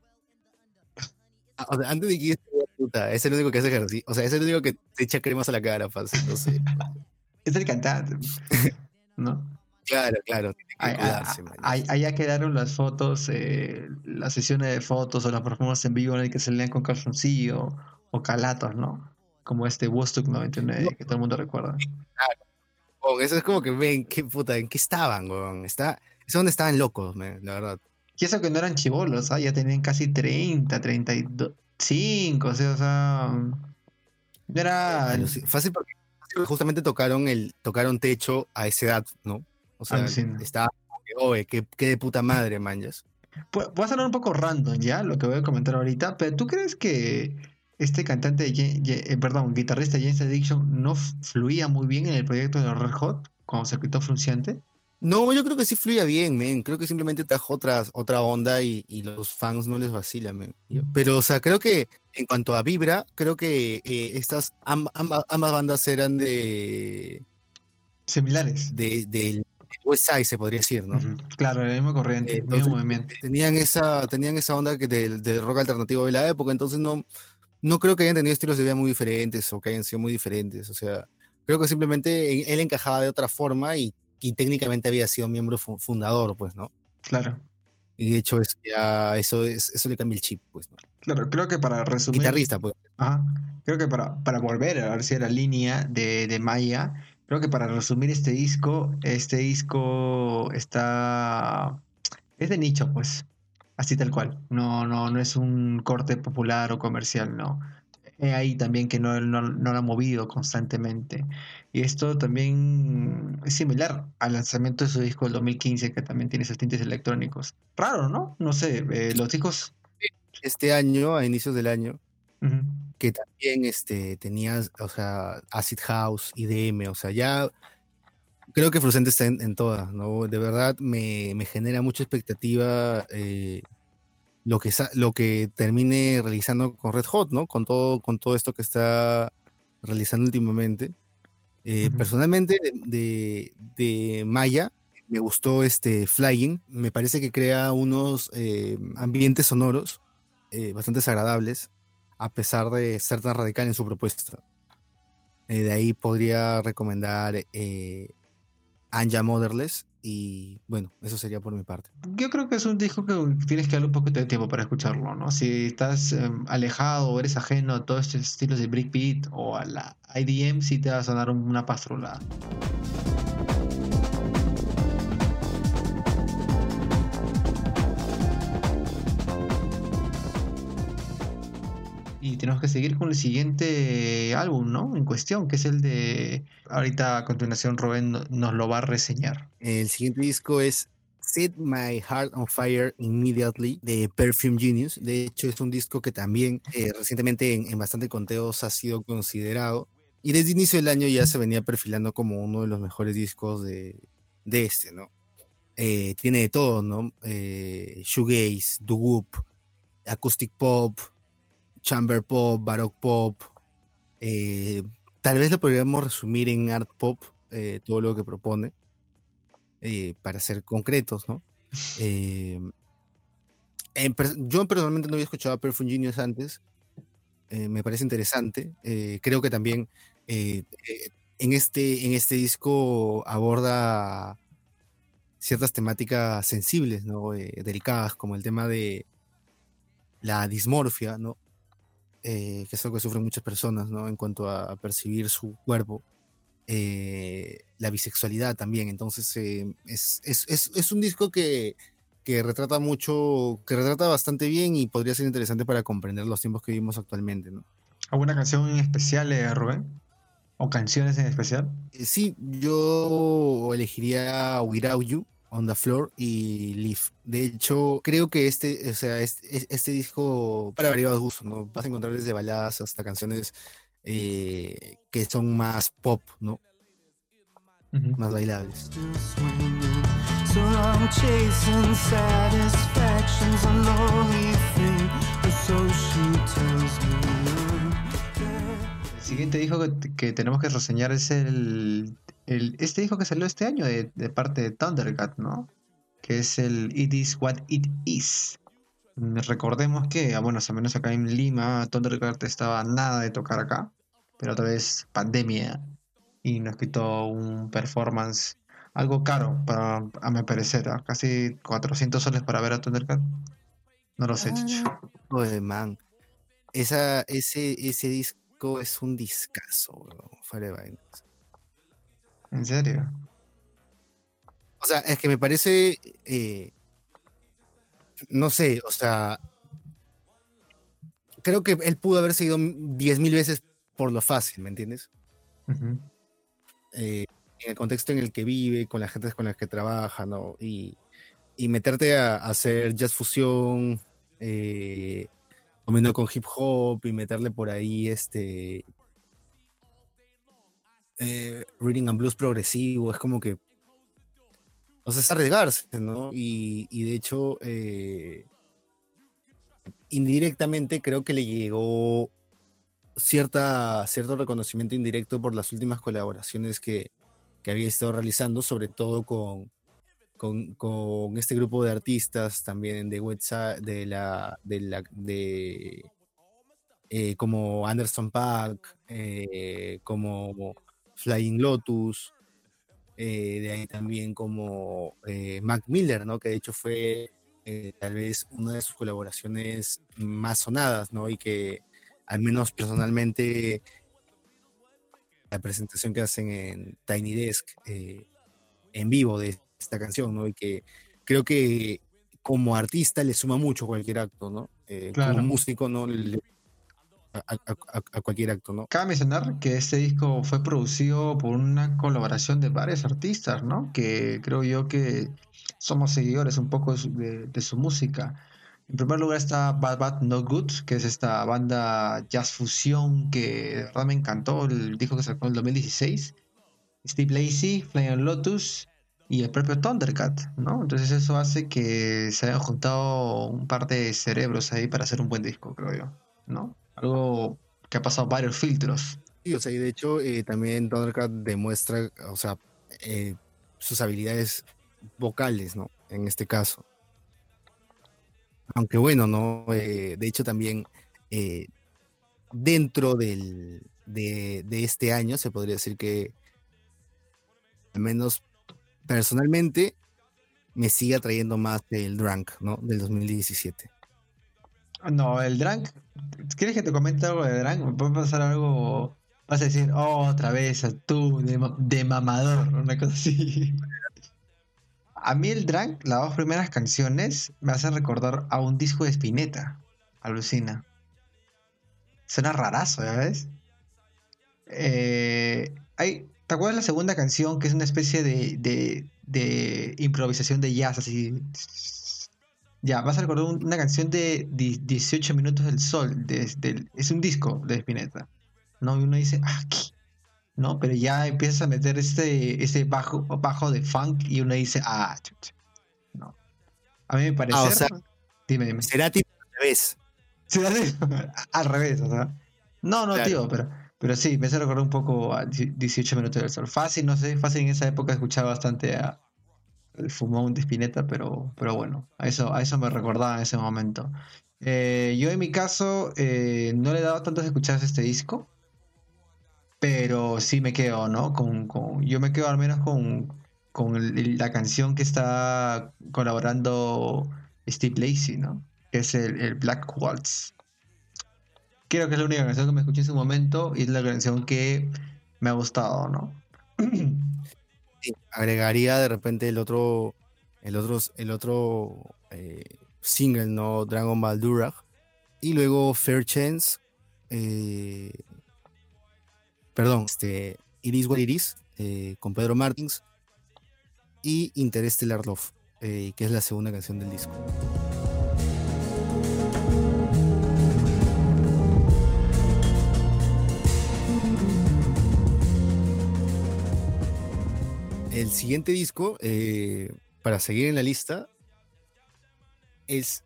Ah, o sea, antes de que puta, es el único que hace ejercicio. O sea, es el único que te echa cremas a la cara, fácil, no sé. es el cantante, ¿no? Claro, claro. Allá quedaron las fotos, eh, las sesiones de fotos o las performances en vivo en el que se leen con calzoncillo o calatos, ¿no? Como este Woodstock 99 que todo el mundo recuerda. Claro. eso es como que ven, qué puta, ¿en qué estaban, weón? Está, es donde estaban locos, la verdad. Y eso que no eran chivolos, ¿ah? ya tenían casi 30, 32, cinco, o sea, o sea era... Fácil porque justamente tocaron el tocaron techo a esa edad, ¿no? O sea, estaba oye, qué, qué, de puta madre, manjas. Voy a sonar un poco random ya, lo que voy a comentar ahorita, pero ¿tú crees que este cantante, eh, perdón, guitarrista James Addiction no fluía muy bien en el proyecto de Red Hot cuando se quitó Frunciante? No, yo creo que sí fluía bien, men. Creo que simplemente trajo otra, otra onda y, los fans no les vacilan, men. Pero, o sea, creo que en cuanto a vibra, creo que eh, estas ambas bandas eran de. Similares. De, del West Side, se podría decir, ¿no? Claro, el mismo corriente, el mismo movimiento. Tenían esa, tenían esa onda que del, rock alternativo de la época, entonces no, no creo que hayan tenido estilos de vida muy diferentes o que hayan sido muy diferentes. O sea, creo que simplemente él encajaba de otra forma y y técnicamente había sido miembro fundador, pues, ¿no? Claro. Y de hecho es ya eso es, eso le cambia el chip, pues. ¿no? Claro, creo que para resumir. Guitarrista, pues. Ajá. Creo que para, para volver a ver si la línea de, de Maya, creo que para resumir este disco, este disco está. es de nicho, pues. Así tal cual. No, no, no es un corte popular o comercial, no. He ahí también que no, no, no lo ha movido constantemente. Y esto también es similar al lanzamiento de su disco del 2015, que también tiene esos tintes electrónicos. Raro, ¿no? No sé, eh, los discos... Este año, a inicios del año, que también este, tenía, o sea, Acid House, IDM, o sea, ya creo que Frucente está en, todas, ¿no? De verdad me, me genera mucha expectativa eh, lo, que, lo que termine realizando con Red Hot, ¿no? Con todo, con todo esto que está realizando últimamente. Eh, personalmente, de, Maya, me gustó este Flying. Me parece que crea unos eh, ambientes sonoros eh, bastante agradables, a pesar de ser tan radical en su propuesta. de ahí podría recomendar Anja Motherless, Y bueno, eso sería por mi parte. Yo creo que es un disco que tienes que darle un poco de tiempo para escucharlo, ¿no? Si estás em, alejado o eres ajeno a todos estos estilos de breakbeat o a la IDM, sí te va a sonar una pastrulada. Tenemos que seguir con el siguiente álbum, ¿no? En cuestión, que es el de. Ahorita a continuación Rubén nos lo va a reseñar. El siguiente disco es Set My Heart on Fire Immediately de Perfume Genius. De hecho, es un disco que también eh, recientemente en, bastante conteos ha sido considerado. Y desde el inicio del año ya se venía perfilando como uno de los mejores discos de, de este, ¿no? Eh, tiene de todo, ¿no? Eh, shoegaze, doo-wop, acoustic pop, chamber pop, baroque pop. Eh, tal vez lo podríamos resumir en art pop, eh, todo lo que propone, eh, para ser concretos, ¿no? yo personalmente no había escuchado a Perfume Genius antes, me parece interesante, creo que también en, este, en este disco aborda ciertas temáticas sensibles, ¿no? delicadas, como el tema de la dismorfia, ¿no? Eh, que es algo que sufren muchas personas, ¿no? En cuanto a, percibir su cuerpo. Eh, la bisexualidad también. Entonces, eh, es, es, es, es, un disco que, que, retrata mucho, que retrata bastante bien y podría ser interesante para comprender los tiempos que vivimos actualmente, ¿no? ¿Alguna canción en especial, Rubén? ¿O canciones en especial? sí, yo elegiría Without You On the Floor y Leaf. De hecho, creo que este, o sea, este, este disco, para varios gustos, ¿no? Vas a encontrar desde baladas hasta canciones eh, que son más pop, ¿no? Más bailables. El siguiente disco que tenemos que reseñar es el este disco que salió este año de, parte de Thundercat, ¿no? Que es el It Is What It Is. Recordemos que, ah, bueno, al menos acá en Lima, Thundercat estaba nada de tocar acá, pero otra vez pandemia y nos quitó un performance algo caro, para, a mi parecer, ¿ah? casi 400 soles para ver a Thundercat. No lo sé, ah, Pues, man, esa, ese, ese disco es un discazo, bro. Fuera de ¿En serio? O sea, es que me parece, eh, no sé, o sea, creo que él pudo haber seguido diez mil veces por lo fácil, ¿me entiendes? Eh, en el contexto en el que vive, con la gente con la que trabaja, ¿no? Y, meterte a, hacer jazz fusión, eh, comiendo con hip hop y meterle por ahí este eh, reading and blues progresivo, es como que, o sea, es arriesgarse, ¿no? Y, de hecho, eh, indirectamente creo que le llegó cierta, cierto reconocimiento indirecto por las últimas colaboraciones que, había estado realizando, sobre todo con, con, este grupo de artistas también de WhatsApp, de la, de la, de eh, como Anderson Pack, como Flying Lotus, eh, de ahí también como eh, Mac Miller, ¿no? Que de hecho fue eh, tal vez una de sus colaboraciones más sonadas, ¿no? Y que al menos personalmente la presentación que hacen en Tiny Desk en vivo de esta canción, ¿no? Y que creo que como artista le suma mucho cualquier acto, ¿no? Como músico, ¿no? Le a, cualquier acto, ¿no? Cabe mencionar que este disco fue producido por una colaboración de varios artistas, ¿no? Que creo yo que somos seguidores un poco de, su música. En primer lugar está Bad Bad No Good, que es esta banda jazz fusión que de verdad me encantó, el disco que sacó en el 2016. Steve Lacey, Flying Lotus y el propio Thundercat, ¿no? Entonces eso hace que se hayan juntado un par de cerebros ahí para hacer un buen disco, creo yo, ¿no? Algo que ha pasado varios filtros. Sí, o sea, y de hecho eh, también Thundercat demuestra, o sea, eh, sus habilidades vocales, ¿no? En este caso. Aunque bueno, ¿no? Eh, de hecho también dentro del, de, de, este año se podría decir que al menos personalmente me sigue atrayendo más el Drunk, ¿no? Del 2017. No, el Drunk. ¿Quieres que te comente algo de Drunk? ¿Me puede pasar algo? Vas a decir, oh, otra vez, tú, de, mamador, una cosa así. A mí el Drunk, las dos primeras canciones, me hacen recordar a un disco de Spinetta. Alucina. Suena rarazo, ¿ya ves? Eh, hay, ¿Te acuerdas la segunda canción que es una especie de, de, improvisación de jazz así? Ya, vas a recordar una canción de 18 minutos del sol, es un disco de Spinetta. ¿no? Y uno dice, ah, ¿no? Pero ya empiezas a meter este, este bajo, bajo de funk y uno dice, ah, chucha. No. A mí me parece. Ah, dime, dime. Será tipo al revés. Será al revés, o sea. No, no, tío, pero, pero sí, me hace recordar un poco a 18 minutos del sol. Fácil, no sé, fácil en esa época escuchaba bastante a el fumón de Spinetta, pero, pero bueno, a eso, a eso me recordaba en ese momento. Eh, yo en mi caso eh, no le he dado tantas escuchadas a este disco pero sí me quedo, ¿no? Con, yo me quedo al menos con, la canción que está colaborando Steve Lacey, ¿no? Que es el, Black Waltz. Creo que es la única canción que me escuché en su momento y es la canción que me ha gustado, ¿no? agregaría de repente el otro, el otro, el otro eh, single, ¿no? Dragon Ball Durag. Y luego Fair Chance. Eh, perdón, este, Iris What Iris, eh, con Pedro Martins, y Interstellar Love, que es la segunda canción del disco. El siguiente disco, eh, para seguir en la lista, es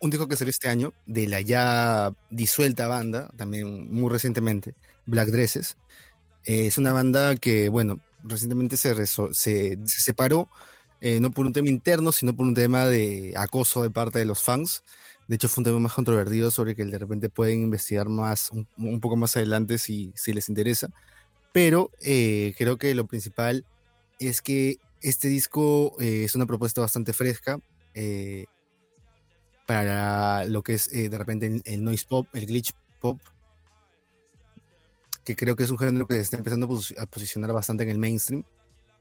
un disco que salió este año de la ya disuelta banda, también muy recientemente, Black Dresses. Eh, es una banda que, bueno, recientemente se, se, separó, eh, no por un tema interno, sino por un tema de acoso de parte de los fans. De hecho, fue un tema más controvertido sobre que de repente pueden investigar más, un, poco más adelante si, si les interesa. Pero eh, creo que lo principal es que este disco es una propuesta bastante fresca para lo que es de repente el noise pop, el glitch pop, que creo que es un género que se está empezando a posicionar bastante en el mainstream.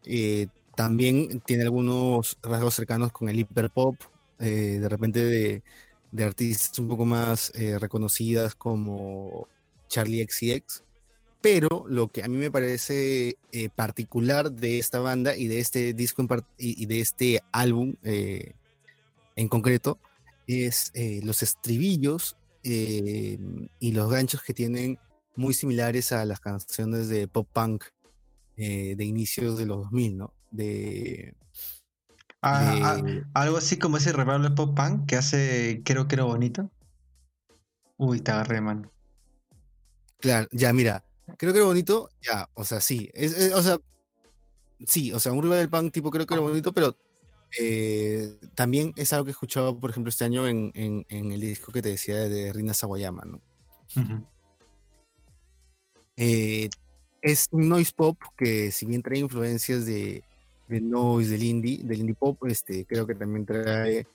Eh, también tiene algunos rasgos cercanos con el hiperpop, eh, de repente de, artistas un poco más eh, reconocidas como Charlie XCX. Pero lo que a mí me parece particular de esta banda y de este disco y, de este álbum en concreto es los estribillos y los ganchos que tienen muy similares a las canciones de pop punk eh, de inicios de los 2000, ¿no? De, ah, ah, algo así como ese revival pop punk que hace Quiero Quiero Bonito. Uy, te agarré, man. Claro, ya, mira, Creo que era bonito, ya, o sea, sí, o sea, sí, o sea, un revival punk tipo Creo que era bonito, pero eh, también es algo que he escuchado, por ejemplo, este año en, el disco que te decía de Rina Sawayama, ¿no? Eh, es un noise pop que si bien trae influencias de, noise, del indie, del indie pop, este, creo que también trae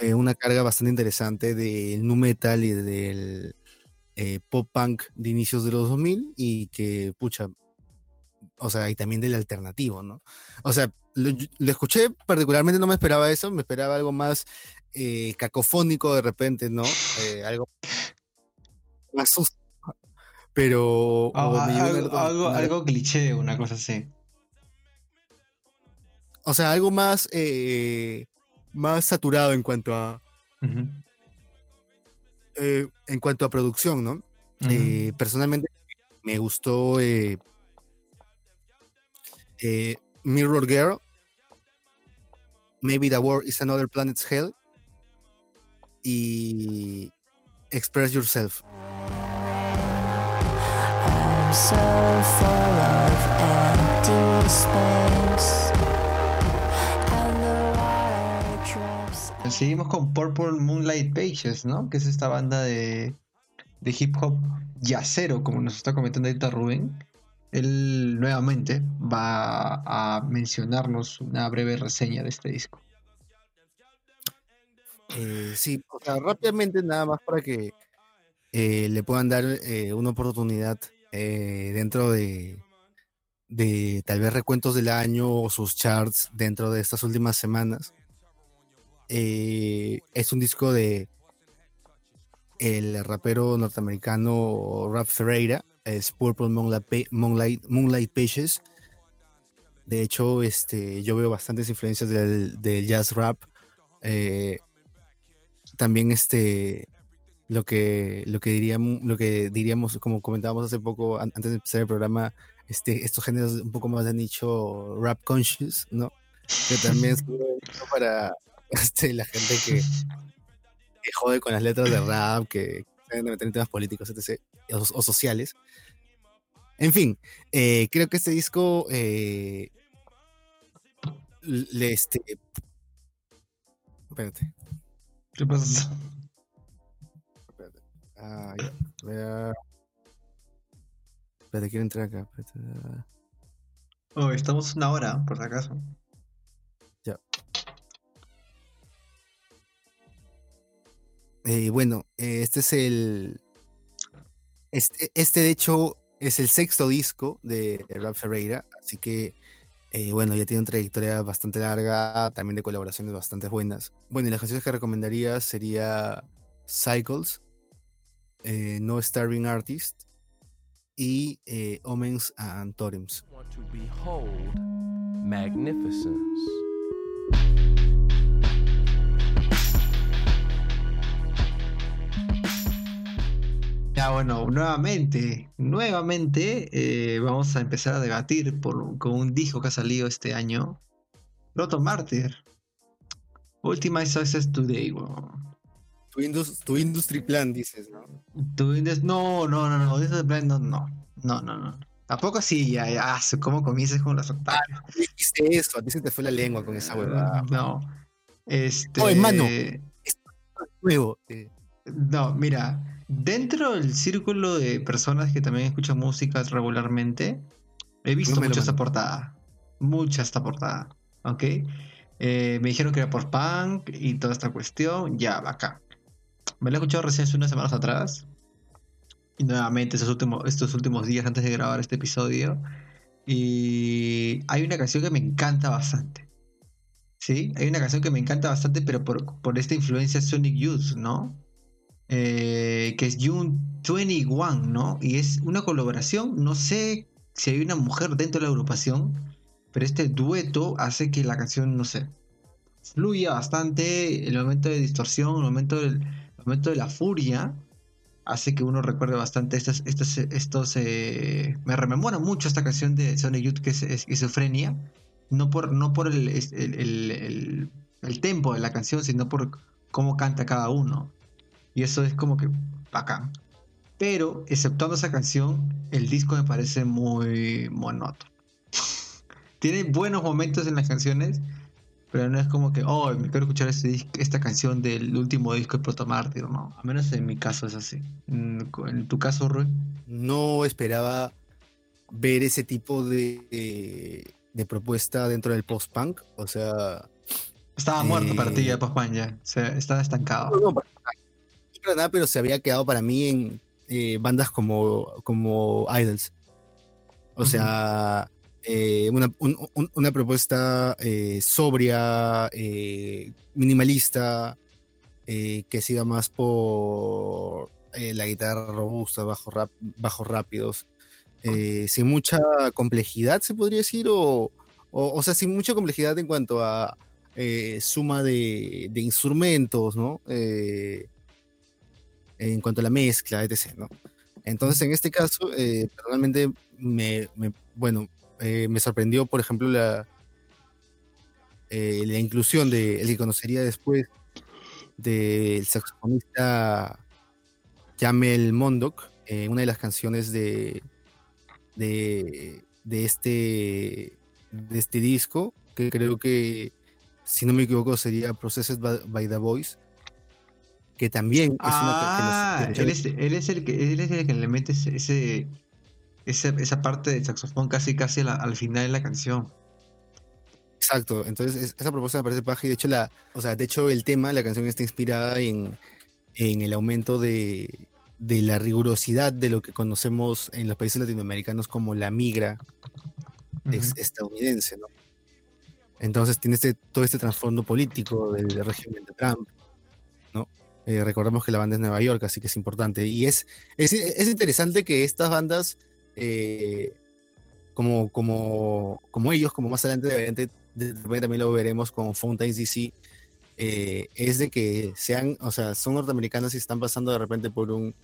eh, una carga bastante interesante del nu metal y del eh, pop punk de inicios de los 2000 y que, pucha, o sea, y también del alternativo, ¿no? O sea, lo, escuché particularmente, no me esperaba eso, me esperaba algo más cacofónico de repente, ¿no? algo más pero. algo, algo, cliché, una cosa así. O sea, algo más, eh, más saturado en cuanto a. Eh, en cuanto a producción, ¿no? Eh, personalmente me gustó Mirror Girl. Maybe the world is another planet's hell. Y Express Yourself. Seguimos con Purple Moonlight Pages, ¿no? Que es esta banda de, hip hop yacero, como nos está comentando ahorita Rubén. él nuevamente va a mencionarnos una breve reseña de este disco. Eh, sí, o sea, rápidamente nada más para que eh, le puedan dar eh, una oportunidad dentro de, de tal vez recuentos del año o sus charts dentro de estas últimas semanas. Es un disco de el rapero norteamericano Rap Ferreira, es Purple Moonlight, Moonlight, Pages. De hecho, este, yo veo bastantes influencias del, jazz rap. Eh, también este, lo que, lo que diríamos, lo que diríamos, como comentábamos hace poco, antes de empezar el programa, este, estos géneros un poco más de nicho rap conscious, ¿no? Que también es para este, la gente que, que jode con las letras de rap, que se meter en temas políticos, etc., o, sociales. En fin, eh, creo que este disco eh, le este. Espérate. ¿Qué pasa? Espérate. Ah, ya. Espérate, quiero entrar acá. Oh, estamos una hora, por si acaso. Eh, bueno, eh, este es el. Este, este, de hecho, es el sexto disco de Rap Ferreira, así que, eh, bueno, ya tiene una trayectoria bastante larga, también de colaboraciones bastante buenas. Bueno, y las canciones que recomendaría sería Cycles, No Starving Artist y Omens and Totems. Ya bueno, nuevamente, nuevamente eh, vamos a empezar a debatir por, con un disco que ha salido este año. Proto Martyr. Ultimate Success Today, Tu, industry plan, dices, ¿no? Tu no, no, no, no, industry plan no, no, no, no, no. Tampoco así, ya, ya, ¿cómo comienzas con las octavas? Ah, dijiste eso, a ti se te fue la lengua con esa huevada. No, este... Oh, hermano, es nuevo. Eh. No, mira, Dentro del círculo de personas que también escuchan música regularmente, he visto mucha esta portada. Mucha esta portada. ¿Ok? Eh, me dijeron que era por punk y toda esta cuestión. Ya, acá. Me lo he escuchado recién hace unas semanas atrás. Y nuevamente estos últimos, estos últimos días antes de grabar este episodio. Y hay una canción que me encanta bastante. ¿Sí? Hay una canción que me encanta bastante, pero por, por esta influencia Sonic Youth, ¿no? Eh, que es June 21, ¿no? Y es una colaboración, no sé si hay una mujer dentro de la agrupación, pero este dueto hace que la canción, no sé, fluya bastante, el momento de distorsión, el momento, del, momento de la furia, hace que uno recuerde bastante estas, estos, estos eh, me rememora mucho esta canción de Sonic Youth que es, esquizofrenia, no por, no por el, el, el tempo de la canción, sino por cómo canta cada uno. Y eso es como que bacán. Pero, exceptuando esa canción, el disco me parece muy monótono. Tiene buenos momentos en las canciones, pero no es como que, oh, me quiero escuchar este esta canción del último disco de Proto Mártir, no. A menos en mi caso es así. En tu caso, Rui. No esperaba ver ese tipo de, de, propuesta dentro del post-punk. O sea. Estaba muerto para ti ya eh, post-punk ya. O sea, estaba estancado. No, no, nada, pero se había quedado para mí en eh, bandas como, como Idols. O sea, eh, una, propuesta eh, sobria, minimalista, que siga más por la guitarra robusta, bajos, rap, bajos rápidos, sin mucha complejidad, se podría decir, o, o, sea, sin mucha complejidad en cuanto a suma de, de instrumentos, ¿no? En cuanto a la mezcla, etc. ¿no? Entonces, en este caso, eh, realmente me, bueno, eh, me sorprendió, por ejemplo, la, eh, la inclusión de el que conocería después del saxofonista Jamel Mondok en una de las canciones de, de, de, este, de este disco, que creo que, si no me equivoco, sería Processed by the Voice que también es ah, una él, es, él, es, el que, él es el que le mete ese, esa, esa parte del saxofón casi casi al final de la canción. Exacto, entonces esa propuesta me parece paja y de hecho la, o sea, de hecho el tema, la canción está inspirada en, el aumento de, la rigurosidad de lo que conocemos en los países latinoamericanos como la migra estadounidense, ¿no? Entonces tiene este, todo este trasfondo político del régimen de Trump. Eh, recordemos que la banda es Nueva York, así que es importante. Y es, es, interesante que estas bandas, eh, como, como, como ellos, como más adelante, también lo veremos con Fountains DC, eh, es de que sean, o sea, son norteamericanos y están pasando de repente por un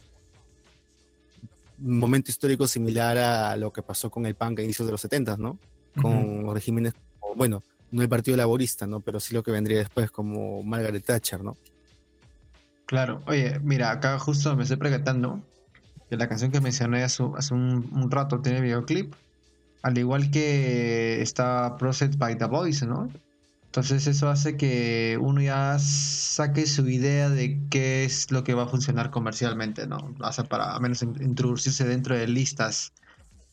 momento histórico similar a lo que pasó con el punk a inicios de los 70, ¿no? Con regímenes, bueno, no el Partido Laborista, ¿no? Pero sí lo que vendría después como Margaret Thatcher, ¿no? Claro, oye, mira, acá justo me estoy preguntando que la canción que mencioné hace, un, rato tiene videoclip, al igual que está Processed by the Voice, ¿no? Entonces eso hace que uno ya saque su idea de qué es lo que va a funcionar comercialmente, ¿no? O sea, para al menos introducirse dentro de listas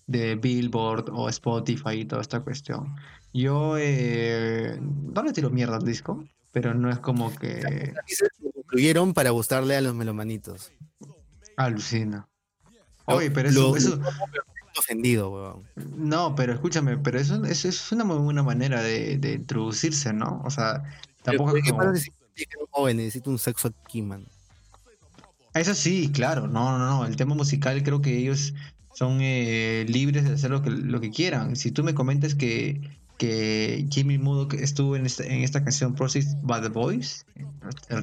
de Billboard o Spotify y toda esta cuestión. Yo eh, no le tiro mierda al disco, pero no es como que incluyeron para gustarle a los melomanitos. Alucina. Oye, pero eso, eso... ofendido, weón. No, pero escúchame, pero eso, eso, es una muy buena manera de, de introducirse, ¿no? O sea, tampoco es como... joven, necesito un sexo aquí, man. Eso sí, claro, no, no, no. El tema musical creo que ellos son eh, libres de hacer lo que, lo que quieran. Si tú me comentas que que Jimmy Mudo estuvo en esta, en esta canción Process by the Boys.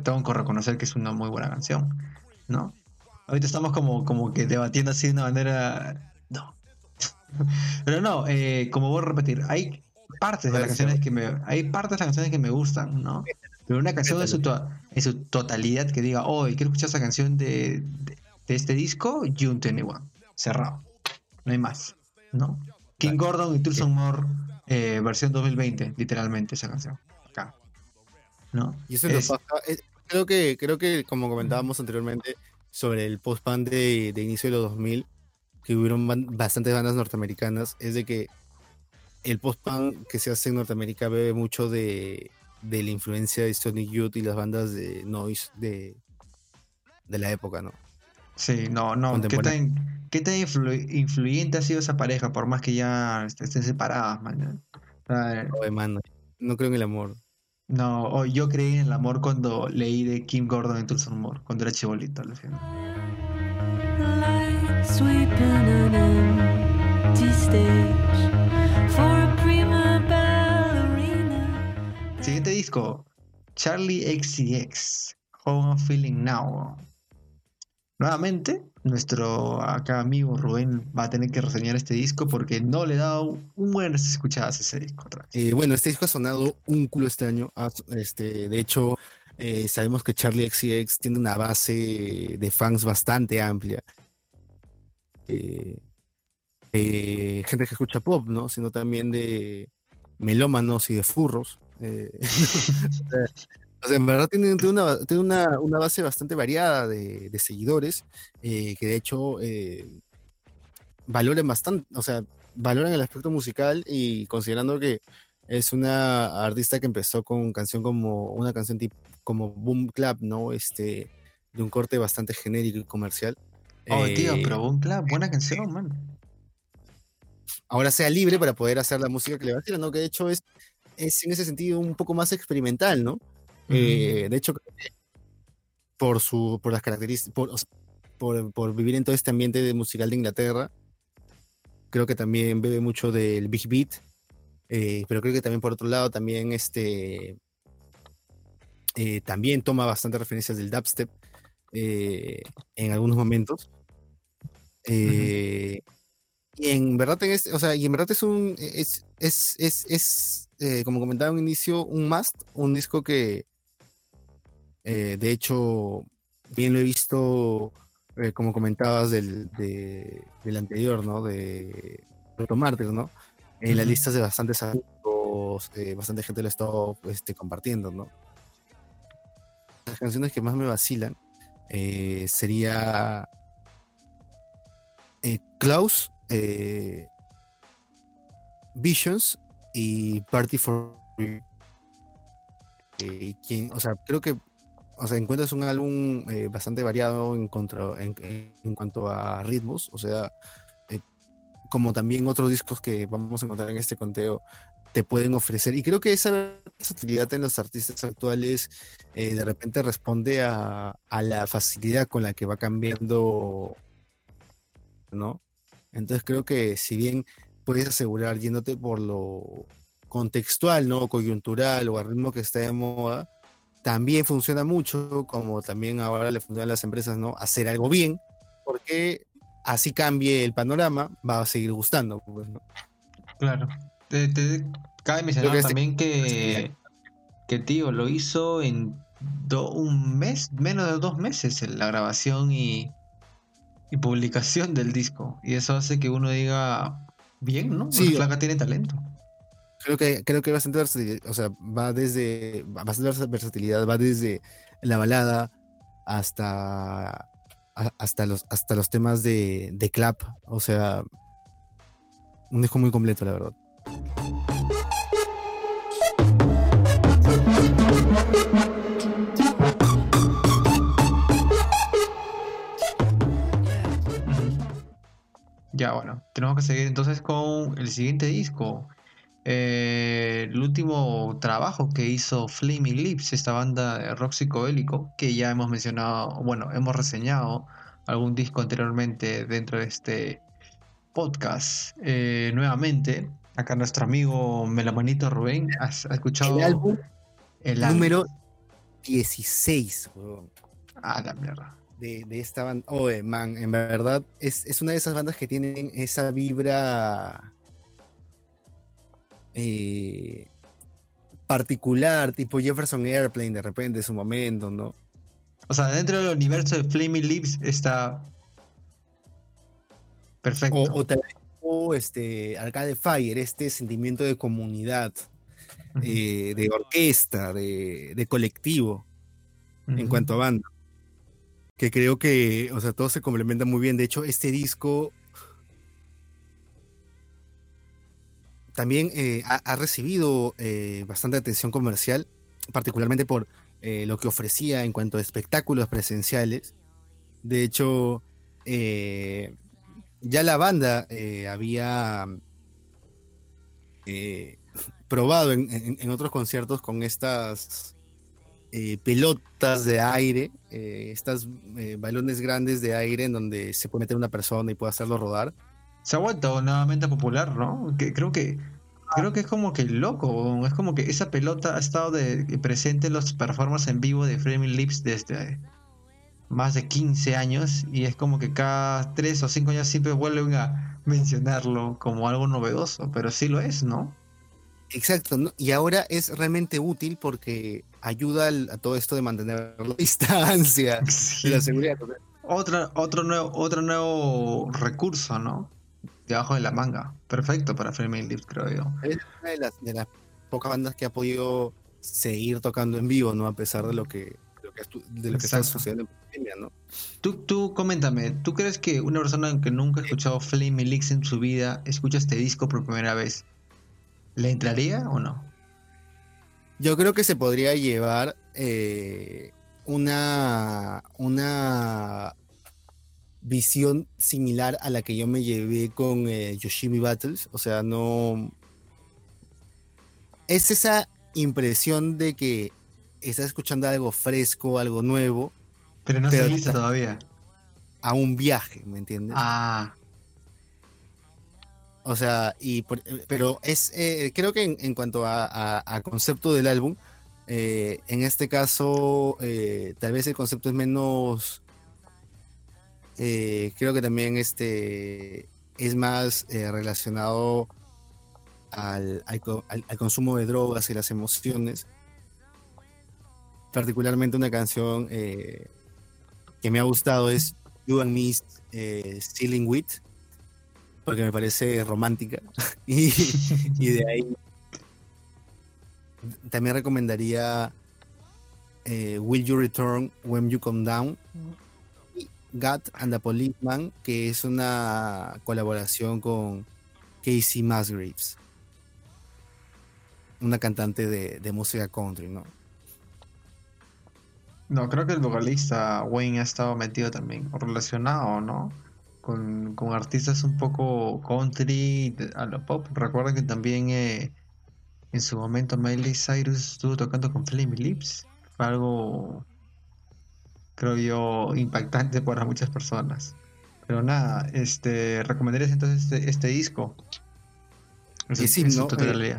Tengo que reconocer que es una muy buena canción, ¿no? Ahorita estamos como, como que debatiendo así de una manera. No. Pero no, eh, como voy a repetir, hay partes de las canciones que me. Hay partes de las canciones que me gustan, ¿no? Pero una canción en su, en su totalidad que diga, oh, quiero escuchar esa canción de, de, este disco, June 21. Cerrado. No hay más, ¿no? King Gordon y Tulson Moore eh, versión 2020, literalmente esa canción. Acá. ¿No? Y eso es... creo que, creo que como comentábamos anteriormente sobre el post-punk de, inicio de los 2000, que hubieron bastantes bandas norteamericanas, es de que el post-punk que se hace en Norteamérica bebe mucho de, la influencia de Sonic Youth y las bandas de noise de, de la época, ¿no? Sí, no, no. ¿Qué tan, qué tan influyente ha sido esa pareja, por más que ya estén separadas, man? no creo en el amor. No, yo creí en el amor cuando leí de Kim Gordon en Tulsa Amor, cuando era chibolito, al final. Siguiente disco, Charlie XCX, How I'm Feeling Now. Nuevamente, nuestro acá amigo Rubén va a tener que reseñar este disco porque no le he dado un buenas escuchadas a ese disco. Eh, bueno, este disco ha sonado un culo este año. Este, de hecho, eh, sabemos que Charlie XCX tiene una base de fans bastante amplia. Eh, gente que escucha pop, ¿no? Sino también de melómanos y de furros. O sea, en verdad tiene, una, una, base bastante variada de, seguidores eh, que de hecho eh, valoran bastante, o sea, valoran el aspecto musical y considerando que es una artista que empezó con canción como una canción tipo como Boom Clap, ¿no? Este, de un corte bastante genérico y comercial. Oh, tío, pero Boom Clap, buena canción, man. Ahora sea libre para poder hacer la música que le va a hacer, ¿no? Que de hecho es, es en ese sentido un poco más experimental, ¿no? Eh, de hecho, por, su, por las características, por, por, vivir en todo este ambiente de musical de Inglaterra, creo que también bebe mucho del Big Beat, eh, pero creo que también por otro lado también este eh, también toma bastantes referencias del dubstep en algunos momentos. Y en verdad, en este, o sea, y en verdad es un, es, es, es, es como comentaba en un inicio, un must, un disco que, eh, de hecho, bien lo he visto, eh, como comentabas, del, del anterior, ¿no? De Proto ¿no? En las listas de bastantes amigos, eh, bastante gente lo ha estado este, compartiendo, ¿no? Las canciones que más me vacilan sería Klaus, Visions y Party for eh, quien, o sea, creo que o sea, encuentras un álbum eh, bastante variado en, cuanto a ritmos, o sea, eh, como también otros discos que vamos a encontrar en este conteo te pueden ofrecer. Y creo que esa versatilidad en los artistas actuales de repente responde a, a, la facilidad con la que va cambiando, ¿no? Entonces creo que si bien puedes asegurar yéndote por lo contextual, ¿no? Coyuntural o al ritmo que está de moda, también funciona mucho, como también ahora le funciona a las empresas, ¿no? Hacer algo bien, porque así cambie el panorama, va a seguir gustando. Pues, claro. Te, cabe mencionar también que, que tío lo hizo en un mes, menos de dos meses en la grabación y, y publicación del disco. Y eso hace que uno diga, bien, ¿no? Sí, la tiene talento. Creo que, creo que bastante versatilidad, o sea, va desde, bastante versatilidad, va desde la balada hasta, hasta, los, hasta los temas de, de clap, o sea, un disco muy completo, la verdad. Ya, bueno, tenemos que seguir entonces con el siguiente disco. Eh, el último trabajo que hizo Flaming Lips, esta banda de rock psicodélico, que ya hemos mencionado, bueno, hemos reseñado algún disco anteriormente dentro de este podcast. Eh, nuevamente, acá nuestro amigo Melamanito Rubén ha, escuchado el álbum el número 16. Ah, la mierda. De, esta banda. Oh, man, en verdad es, es una de esas bandas que tienen esa vibra eh, particular, tipo Jefferson Airplane de repente en su momento, ¿no? O sea, dentro del universo de Flaming Lips está perfecto. O, este Arcade Fire, este sentimiento de comunidad, eh, de orquesta, de, colectivo, en cuanto a banda. Que creo que, o sea, todo se complementa muy bien. De hecho, este disco también eh, ha, recibido eh, bastante atención comercial, particularmente por eh, lo que ofrecía en cuanto a espectáculos presenciales. De hecho, ya la banda había probado en, otros conciertos con estas pelotas de aire, estas balones grandes de aire en donde se puede meter una persona y puede hacerlo rodar se ha vuelto nuevamente popular, ¿no? Que creo que creo que es como que loco, es como que esa pelota ha estado de, presente en los performances en vivo de Framing Lips desde más de 15 años y es como que cada 3 o 5 años siempre vuelven a mencionarlo como algo novedoso, pero sí lo es, ¿no? Exacto, y ahora es realmente útil porque ayuda a todo esto de mantener la distancia y la seguridad. Otra, otro, nuevo, otro nuevo recurso, ¿no? Debajo de la manga. Perfecto para Flaming Lips, creo yo. Es una de las, de las pocas bandas que ha podido seguir tocando en vivo, ¿no? A pesar de lo que, de lo que está sucediendo en pandemia, ¿no? Tú, tú, coméntame, ¿tú crees que una persona que nunca ha escuchado Flaming Lips en su vida escucha este disco por primera vez? ¿Le entraría o no? Yo creo que se podría llevar eh, una, una visión similar a la que yo me llevé con eh, Yoshimi Battles. O sea, no. Es esa impresión de que estás escuchando algo fresco, algo nuevo. Pero no se se todavía. A un viaje, ¿me entiendes? Ah. O sea, y pero es eh, creo que en, cuanto a, concepto del álbum, eh, en este caso tal vez el concepto es menos eh, creo que también este es más eh, relacionado al, consumo de drogas y las emociones. Particularmente una canción eh, que me ha gustado es You and Me Stealing With, porque me parece romántica. y, de ahí también recomendaría Will You Return When You Come Down God and the Policeman, que es una colaboración con Casey Musgraves, una cantante de, música country, ¿no? No, creo que el vocalista Wayne ha estado metido también, relacionado, ¿no? Con, artistas un poco country a lo pop. Recuerda que también eh, en su momento Miley Cyrus estuvo tocando con Flaming Lips. Fue algo creo yo, impactante para muchas personas. Pero nada, este, recomendarías entonces este, este disco. Sí, sí, no, eh,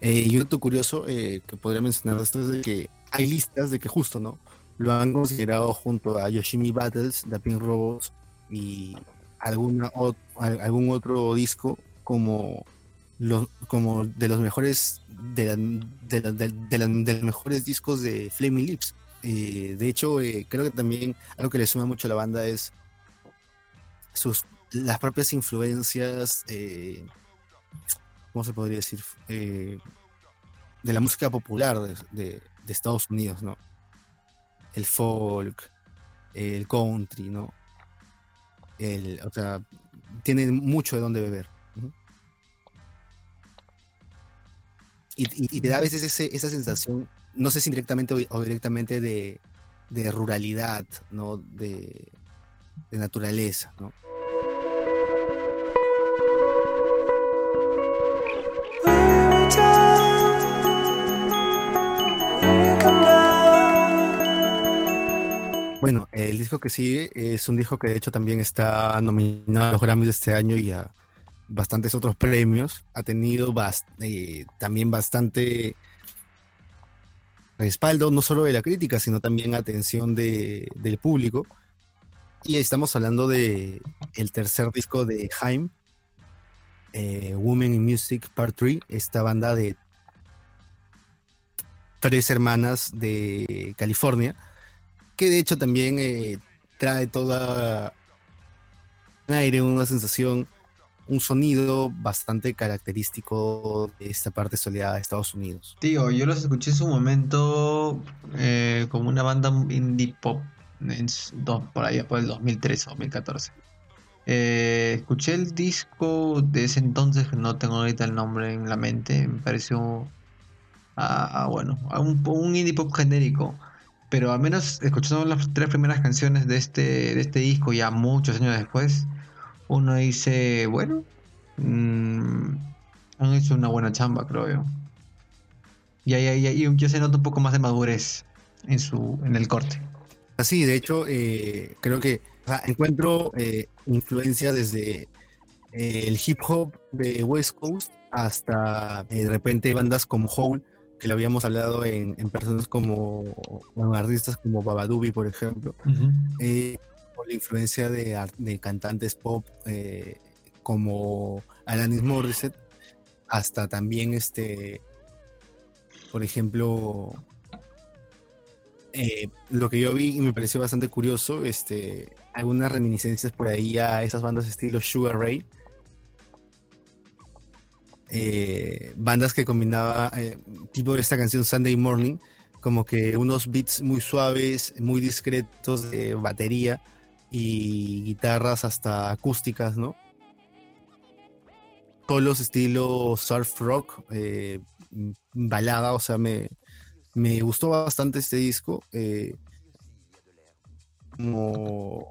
eh, y otro curioso eh, que podría mencionar esto es de que hay listas de que justo, ¿no? Lo han considerado junto a Yoshimi Battles, The Pink Robots y alguna algún otro disco como los como de los mejores de, de los mejores discos de Flaming Lips eh, de hecho, eh, creo que también algo que le suma mucho a la banda es sus las propias influencias, eh, ¿cómo se podría decir? de la música popular de, Estados Unidos, ¿no? El folk, el country, ¿no? El, o sea, tienen mucho de dónde beber. y, te da a veces esa sensación no sé si indirectamente o, directamente de, ruralidad, ¿no? De, naturaleza, ¿no? Bueno, el disco que sigue es un disco que de hecho también está nominado a los Grammys de este año y a bastantes otros premios. Ha tenido eh, también bastante respaldo no solo de la crítica, sino también atención de, del público. Y estamos hablando de el tercer disco de Haim, eh, Women in Music Part 3, esta banda de tres hermanas de California, que de hecho también eh, trae toda un aire, una sensación un sonido bastante característico de esta parte soleada de Estados Unidos. Tío, yo los escuché en su momento eh, como una banda indie pop por ahí por el 2013 o 2014. Eh, escuché el disco de ese entonces, que no tengo ahorita el nombre en la mente, me pareció, ah, bueno, un, un indie pop genérico pero al menos escuchando las tres primeras canciones de este, de este disco ya muchos años después, uno dice, bueno, mm, han hecho una buena chamba, creo yo. Y ahí, yo se nota un poco más de madurez en, su, en el corte. Así, de hecho, eh, creo que encuentro eh, influencia desde eh, el hip hop de West Coast hasta de repente bandas como Hole, que lo habíamos hablado en, personas como, artistas como Babadubi, por ejemplo la influencia de, cantantes pop eh, como Alanis Morissette, hasta también este, por ejemplo, eh, lo que yo vi y me pareció bastante curioso, este, algunas reminiscencias por ahí a esas bandas estilo Sugar Ray. Eh, bandas que combinaba tipo esta canción Sunday Morning como que unos beats muy suaves muy discretos de batería y guitarras hasta acústicas, ¿no? Todos los estilos surf rock, eh, balada, o sea, me, me, gustó bastante este disco. Eh, como,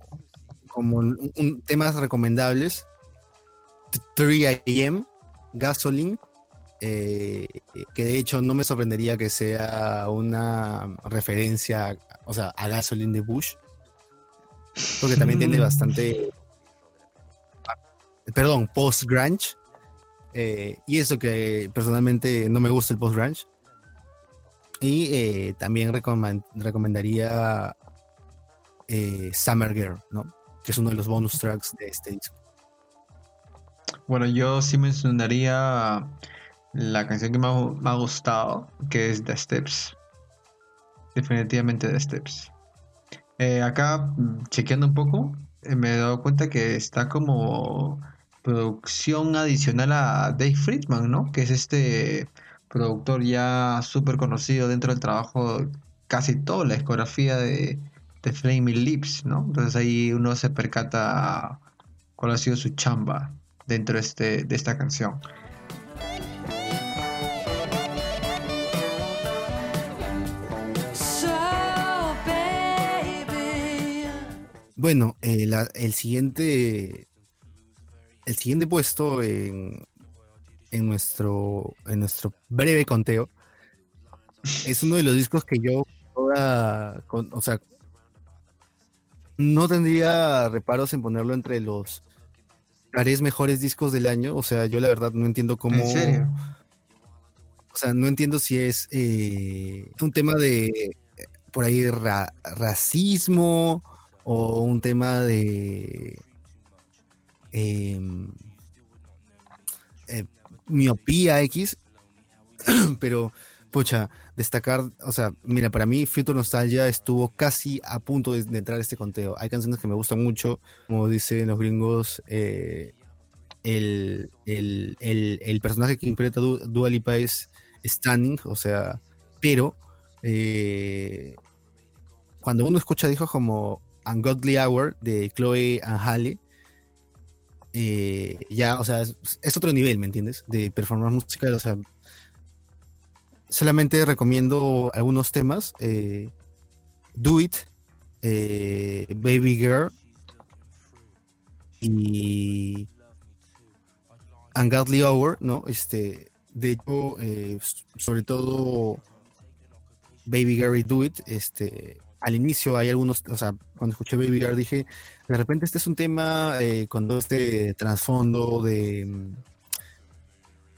como temas recomendables. 3 AM, Gasoline, eh, que de hecho no me sorprendería que sea una referencia, o sea, a Gasoline de Bush porque también tiene bastante, perdón, post-grunge. Eh, y eso que personalmente no me gusta el post-grunge. Y eh, también recomendaría eh, Summer Girl, ¿no? Que es uno de los bonus tracks de este disco. Bueno, yo sí mencionaría la canción que me ha gustado, que es The Steps. Definitivamente The Steps. Eh, acá, mm, chequeando un poco, eh, me he dado cuenta que está como producción adicional a Dave Friedman, ¿no? Que es este productor ya súper conocido dentro del trabajo, casi toda la discografía de, de Flaming Lips, ¿no? Entonces ahí uno se percata cuál ha sido su chamba dentro de, este, de esta canción. Bueno, eh, el siguiente el siguiente puesto en, en, nuestro, en nuestro breve conteo es uno de los discos que yo o sea, no tendría reparos en ponerlo entre los tres mejores discos del año. O sea, yo la verdad no entiendo cómo. ¿En serio? O sea, no entiendo si es eh, un tema de por ahí racismo o un tema de em, eh, miopía X, pero pucha, destacar, o sea, mira, para mí Future Nostalgia estuvo casi a punto de, entrar a este conteo. Hay canciones que me gustan mucho, como dicen los gringos, eh, el, personaje que interpreta Lipa es stunning, o sea, pero eh, cuando uno escucha dijo como Ungodly Hour de Chloe and Halle, eh, ya, o sea, es, otro nivel, ¿me entiendes? De performance musical, o sea, solamente recomiendo algunos temas. Eh, Do It, eh, Baby Girl y Ungodly Hour, ¿no? Este, de hecho, eh, sobre todo Baby Girl y Do It, este, al inicio hay algunos, o sea, cuando escuché Baby Girl dije, de repente este es un tema con todo este trasfondo de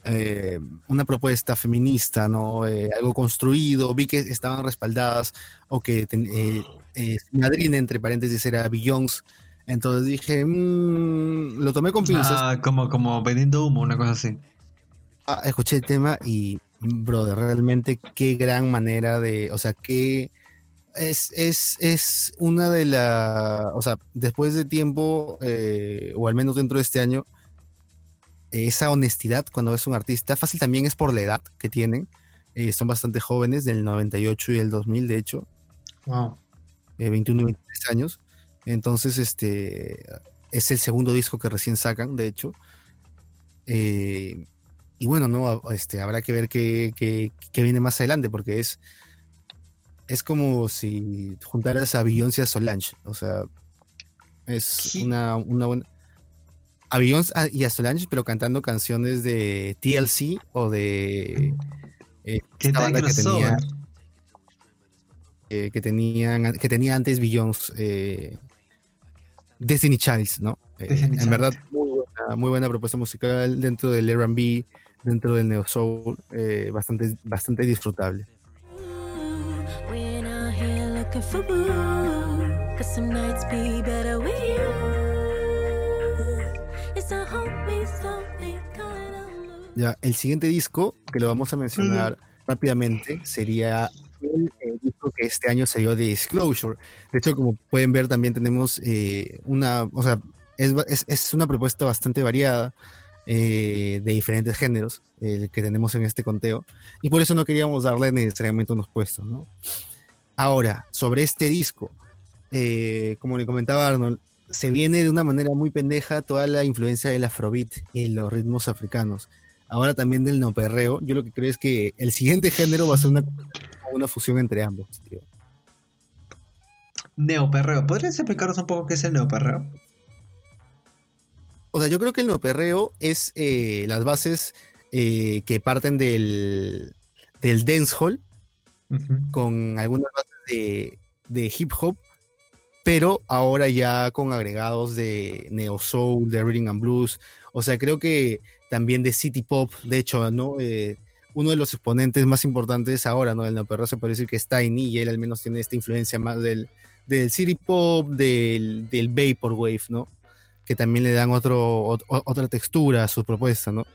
eh, una propuesta feminista, ¿no? Eh, algo construido, vi que estaban respaldadas o que eh, eh entre paréntesis era Beyoncé, entonces dije, mmm, lo tomé con pinzas. Ah, como, como vendiendo humo, una cosa así. Ah, escuché el tema y, brother, realmente qué gran manera de, o sea, qué... Es, es, es una de las, o sea, después de tiempo, o al menos dentro de este año, esa honestidad cuando es un artista. Fácil también es por la edad que tienen. Eh, son bastante jóvenes, del 98 y el 2000, de hecho. Wow. 21 y 23 años. Entonces, este es el segundo disco que recién sacan, de hecho. Eh, y bueno, no, este, habrá que ver qué, viene más adelante, porque es, es como si juntaras a Beyoncé a Solange. O sea, es una, una buena a y a Solange, pero cantando canciones de TLC o de eh, esta banda que tenía, eh, que tenían que tenía antes Beyoncé, eh, Destiny Childs, ¿no? en verdad muy buena, propuesta musical dentro del R&B, dentro del neo soul, bastante bastante disfrutable. Ya, el siguiente disco que lo vamos a mencionar rápidamente sería el, disco que este año salió de Disclosure. De hecho, como pueden ver, también tenemos eh, una, o sea, es, una propuesta bastante variada eh, de diferentes géneros que tenemos en este conteo. Y por eso no queríamos darle necesariamente unos puestos, ¿no? Ahora, sobre este disco, eh, como le comentaba Arnold, se viene de una manera muy pendeja toda la influencia del afrobeat y los ritmos africanos ahora también del neoperreo, yo lo que creo es que el siguiente género va a ser una, una fusión entre ambos. Tío. Neoperreo, ¿podrías explicarnos un poco qué es el neoperreo? O sea, yo creo que el neoperreo es eh, las bases eh, que parten del, del dancehall con algunas bases de, de, hip hop, pero ahora ya con agregados de neo soul, de reading and blues. O sea, creo que también de City Pop, de hecho, ¿no? Eh, uno de los exponentes más importantes ahora, ¿no? Del neoperreo se puede decir que es Tiny y él al menos tiene esta influencia más del, del City Pop, del, del Vaporwave, ¿no? Que también le dan otra textura a su propuesta, ¿no?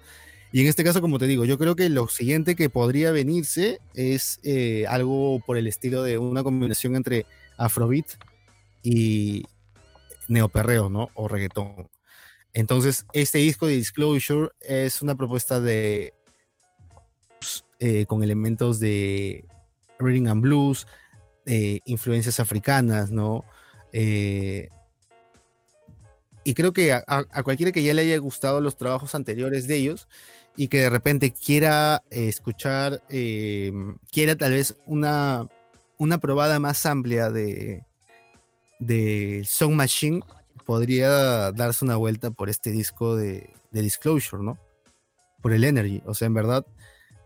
Y en este caso, como te digo, yo creo que lo siguiente que podría venirse es eh, algo por el estilo de una combinación entre Afrobeat y neoperreo, ¿no? O reggaetón. Entonces, este disco de Disclosure es una propuesta de eh, con elementos de Reading and Blues, eh, influencias africanas, ¿no? Eh, y creo que a, cualquiera que ya le haya gustado los trabajos anteriores de ellos y que de repente quiera escuchar, quiera tal vez una, una probada más amplia de, de Song Machine, podría darse una vuelta por este disco de, Disclosure, ¿no? Por el Energy. O sea, en verdad,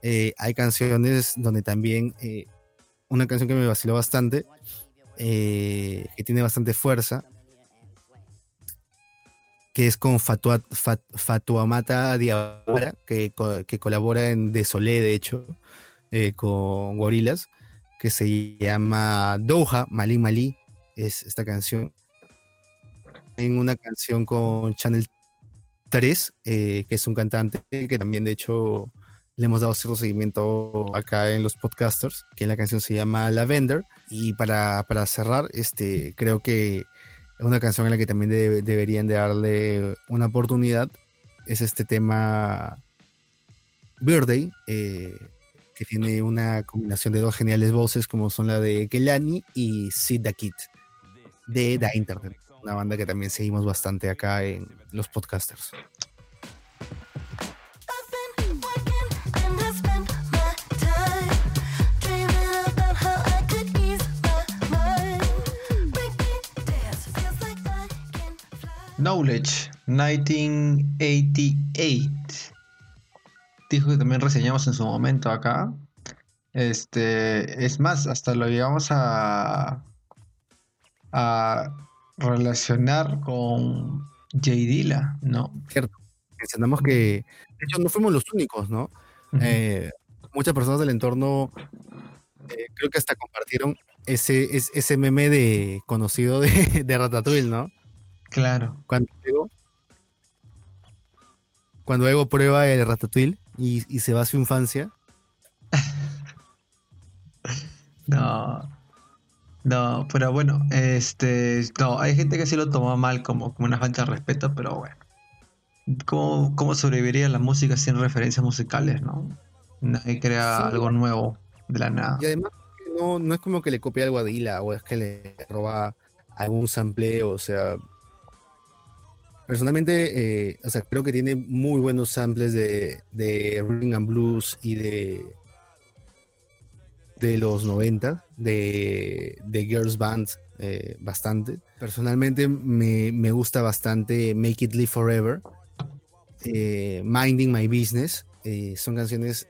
eh, hay canciones donde también, eh, una canción que me vaciló bastante, eh, que tiene bastante fuerza, que es con Fatua, Fatuamata Diabara, que, que, colabora en Desolé, de hecho, con Gorilas, que se llama Doha, Malí Malí, es esta canción en una canción con Channel 3, eh, que es un cantante que también de hecho le hemos dado cierto seguimiento acá en los podcasters, que la canción se llama Lavender. Y para, cerrar, este, creo que es una canción en la que también deberían de darle una oportunidad. Es este tema Birthday, eh, que tiene una combinación de dos geniales voces como son la de Kelani y Sid the Kid de The Internet una banda que también seguimos bastante acá en los podcasters. Knowledge 1988. Dijo que también reseñamos en su momento acá. Este, es más, hasta lo llevamos a, a relacionar con J. Dilla, ¿no? Cierto. Mencionamos que, de hecho, no fuimos los únicos, ¿no? Eh, muchas personas del entorno eh, creo que hasta compartieron ese, ese, meme de conocido de, de, Ratatouille, ¿no? Claro. Cuando Ego, cuando Ego prueba el Ratatouille y, y se va a su infancia. no. No, pero bueno, este, no, hay gente que sí lo toma mal como, como una falta de respeto, pero bueno. ¿Cómo, cómo sobreviviría la música sin referencias musicales, no? Nadie crea algo nuevo de la nada. Y además, no, no es como que le copia algo a Dila o es que le roba algún sampleo, o sea. Personalmente, eh, o sea, creo que tiene muy buenos samples de, de Ring and Blues y de de los 90, de, de Girls Band, eh, bastante. Personalmente me, me, gusta bastante Make It Live Forever, eh, Minding My Business. Son canciones,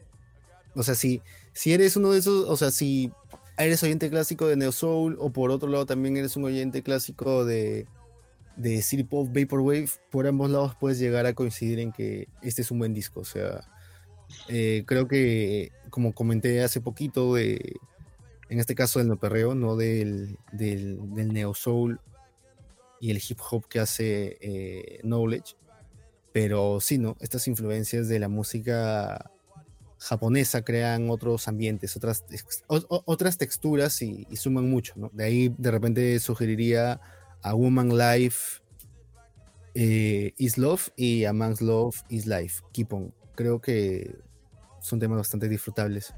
o sea, si, si eres uno de esos, o sea, si eres oyente clásico de Neo Soul o por otro lado también eres un oyente clásico de, de City Pop Vaporwave, por ambos lados puedes llegar a coincidir en que este es un buen disco, o sea eh, creo que, como comenté hace poquito, de, en este caso del no perreo, no del, del, neo soul y el hip hop que hace eh, Knowledge, pero sí, ¿no? Estas influencias de la música japonesa crean otros ambientes, otras, otras texturas y, suman mucho, ¿no? De ahí de repente sugeriría a Woman Life eh, is Love y A Man's Love is Life, Keep On. Creo que son temas bastante disfrutables.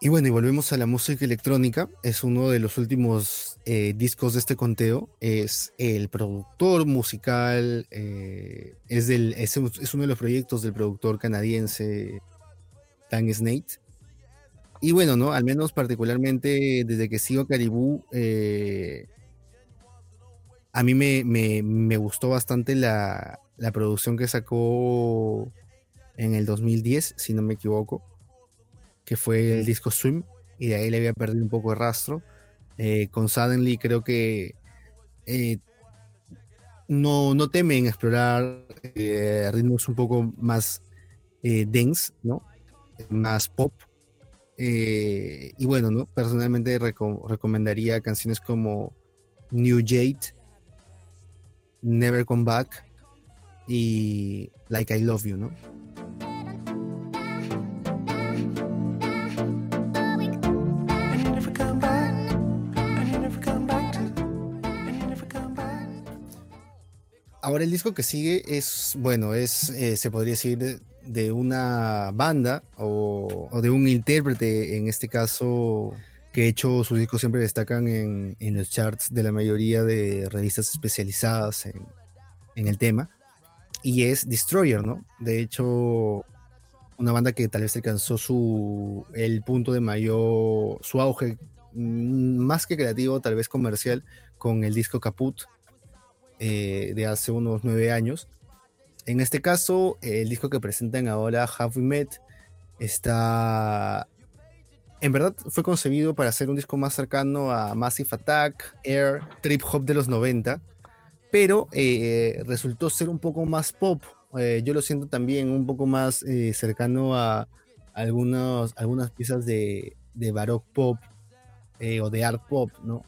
Y bueno, y volvemos a la música electrónica. Es uno de los últimos eh, discos de este conteo. Es el productor musical, eh, es, del, es, uno de los proyectos del productor canadiense Dan Snate. Y bueno, ¿no? Al menos particularmente desde que sigo Caribú, eh, a mí me, gustó bastante la, producción que sacó en el 2010, si no me equivoco, que fue el disco Swim, y de ahí le había perdido un poco de rastro. Eh, con Suddenly creo que eh, no, no temen explorar ritmos un poco más dense, ¿no? Más pop, eh, y bueno, ¿no? personalmente recomendaría canciones como New Jade, Never Come Back y Like I Love You, ¿no? Ahora el disco que sigue es, bueno, es, eh, se podría decir, de una banda o, de un intérprete, en este caso, que de hecho sus discos siempre destacan en, los charts de la mayoría de revistas especializadas en, en, el tema, y es Destroyer, ¿no? De hecho, una banda que tal vez alcanzó su, el punto de mayor, su auge, mm, más que creativo, tal vez comercial, con el disco Caput, eh, de hace unos nueve años. En este caso, el disco que presentan ahora, Have We Met, está... En verdad fue concebido para ser un disco más cercano a Massive Attack, Air, Trip Hop de los 90, pero eh, resultó ser un poco más pop. Eh, yo lo siento también un poco más cercano a algunos, algunas piezas de, de baroque pop o de art pop, ¿no?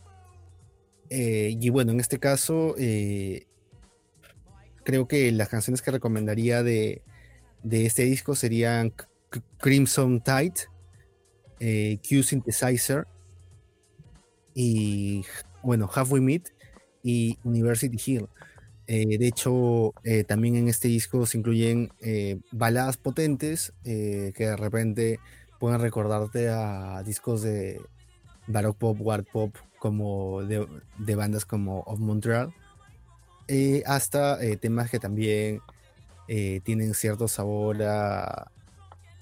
Eh, y bueno, en este caso, eh, creo que las canciones que recomendaría de, este disco serían Crimson Tide, eh, Q Synthesizer y, bueno, Halfway Meet y University Hill. de hecho, también en este disco se incluyen baladas potentes que de repente pueden recordarte a discos de baroque pop, war pop como de, bandas como Of Montreal, eh, hasta eh, temas que también eh, tienen cierto sabor a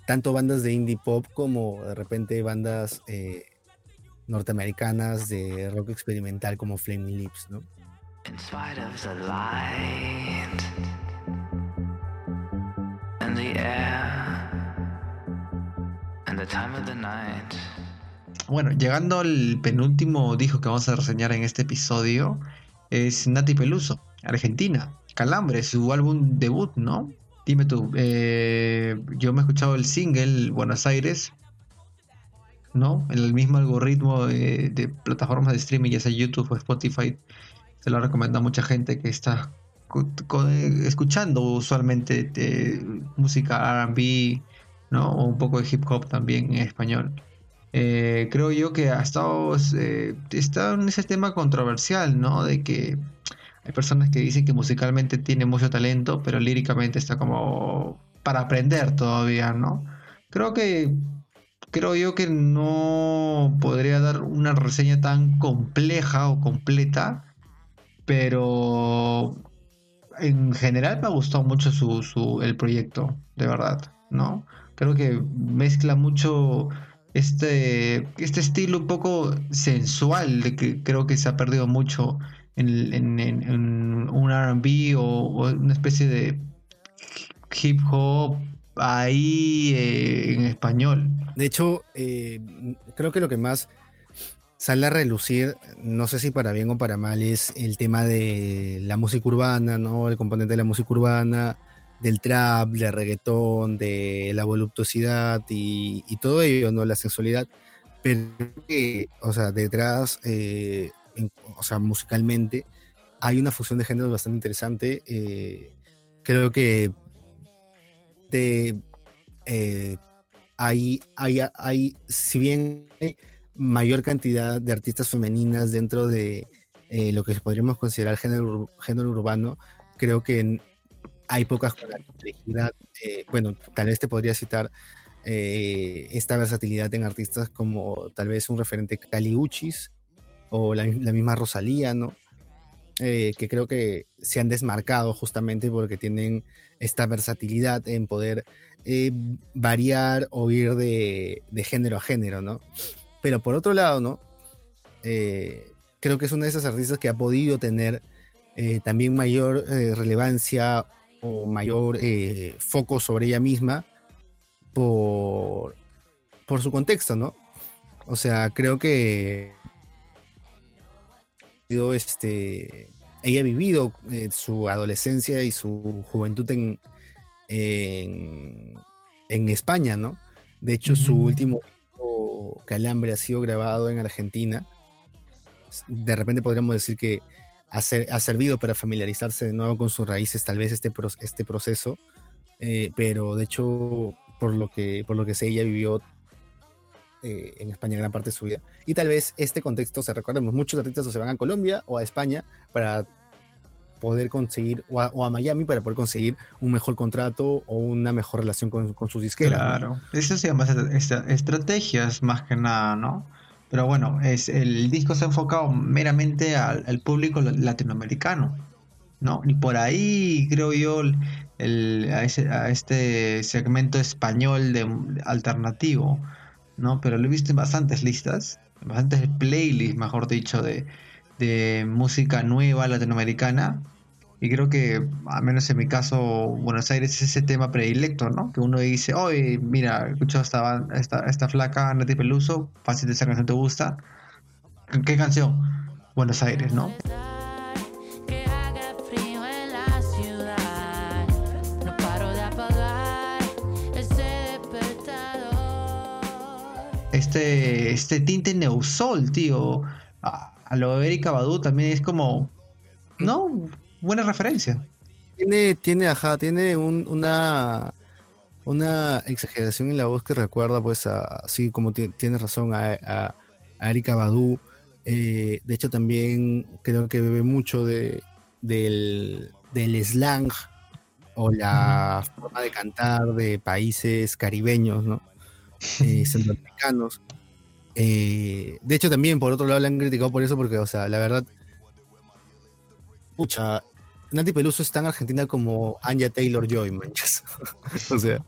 tanto bandas de indie pop como de repente bandas norteamericanas de rock experimental como Flaming Lips, ¿no? In spite of the light and the air and the time of the. Bueno, llegando al penúltimo disco que vamos a reseñar en este episodio, es Nati Peluso, Argentina. Calambre, su álbum debut, ¿no? Dime tú, eh, yo me he escuchado el single Buenos Aires, ¿no? En el mismo algoritmo de, plataformas de streaming, ya sea YouTube o Spotify, se lo recomienda a mucha gente que está escuchando usualmente música RB, ¿no? O un poco de hip hop también en español. Eh, creo yo que ha estado, eh, está en ese tema controversial, ¿no? De que hay personas que dicen que musicalmente tiene mucho talento, pero líricamente está como para aprender todavía, ¿no? Creo que creo yo que no podría dar una reseña tan compleja o completa, pero en general me ha gustado mucho su, su, el proyecto, de verdad, ¿no? Creo que mezcla mucho este, este estilo un poco sensual de que creo que se ha perdido mucho en, un RB o, una especie de hip hop ahí eh, en español. De hecho, eh, creo que lo que más sale a relucir, no sé si para bien o para mal, es el tema de la música urbana, ¿no? El componente de la música urbana, del trap, del reggaetón, de la voluptuosidad y, todo ello, ¿no? La sensualidad. Pero, o sea, detrás, eh, o sea, musicalmente, hay una fusión de géneros bastante interesante. Eh, creo que eh, hay, hay, hay, si bien hay mayor cantidad de artistas femeninas dentro de lo que podríamos considerar género, género urbano, creo que hay pocas eh, bueno, tal vez te podría citar eh, esta versatilidad en artistas como tal vez un referente Cali Uchis o la, misma Rosalía, ¿no? Eh, que creo que se han desmarcado justamente porque tienen esta versatilidad en poder variar o ir de, de, género a género, ¿no? Pero por otro lado, ¿no? creo que es una de esas artistas que ha podido tener también mayor relevancia o mayor eh, foco sobre ella misma por, por su contexto, ¿no? O sea, creo que este, ella ha vivido eh, su adolescencia y su juventud en, en, España, ¿no? De hecho, su último Calambre ha sido grabado en Argentina. De repente podríamos decir que ha, servido para familiarizarse de nuevo con sus raíces, tal vez este, este proceso, eh, pero de hecho, por lo que, por lo que sé, ella vivió eh, en España gran parte de su vida. Y tal vez este contexto se recuerda, muchos artistas se van a Colombia o a España para poder conseguir, o a, Miami para poder conseguir un mejor contrato o una mejor relación con, con sus disqueras. Claro, eso se llama estrategias más que nada, ¿no? Pero bueno, es, el disco se ha enfocado meramente al, público latinoamericano, ¿no? Y por ahí creo yo el, a, este segmento español de alternativo, ¿no? Pero lo he visto en bastantes listas, en bastantes playlists, mejor dicho, de, de música nueva latinoamericana. Y creo que, al menos en mi caso, Buenos Aires es ese tema predilecto, ¿no? Que uno dice, oye, mira, escucho esta, esta, esta flaca, Nati Peluso, fácil de esa canción te gusta. ¿Qué canción? Buenos Aires, ¿no? Este, este tinte neusol, tío a lo de Erika Badu también es como, ¿no? Buena referencia. Tiene, tiene, ajá, tiene una, una exageración en la voz que recuerda, pues, así como tienes razón, a, Erika Badu. Eh, de hecho, también creo que bebe mucho de, del, slang o la forma de cantar de países caribeños, ¿no? Eh, centroamericanos. Eh, de hecho, también por otro lado le han criticado por eso, porque, o sea, la verdad, pucha, Nati Peluso es tan argentina como Anya Taylor Joy, manchas. o sea,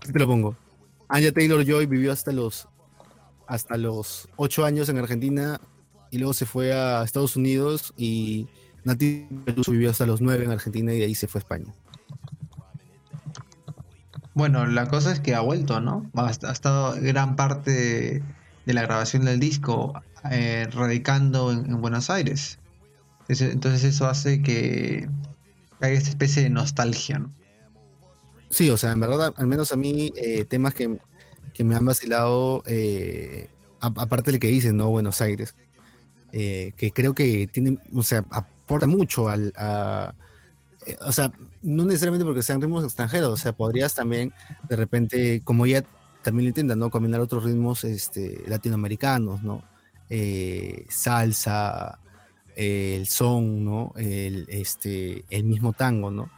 te lo pongo. Anya Taylor Joy vivió hasta los hasta los ocho años en Argentina y luego se fue a Estados Unidos y Nati Peluso vivió hasta los nueve en Argentina y de ahí se fue a España. Bueno, la cosa es que ha vuelto, ¿no? Ha, estado gran parte de la grabación del disco eh, radicando en, Buenos Aires. Entonces eso hace que haya esta especie de nostalgia, ¿no? Sí, o sea, en verdad, al menos a mí, eh, temas que, me han vacilado, eh, aparte del que dicen, ¿no? Buenos Aires, que creo que tiene, o sea, aporta mucho al, o sea, no necesariamente porque sean ritmos extranjeros, o sea, podrías también, de repente, como ya también lo intentan, ¿no? Combinar otros ritmos este, latinoamericanos, ¿no? Eh, el son, ¿no? El, este, el mismo tango, ¿no?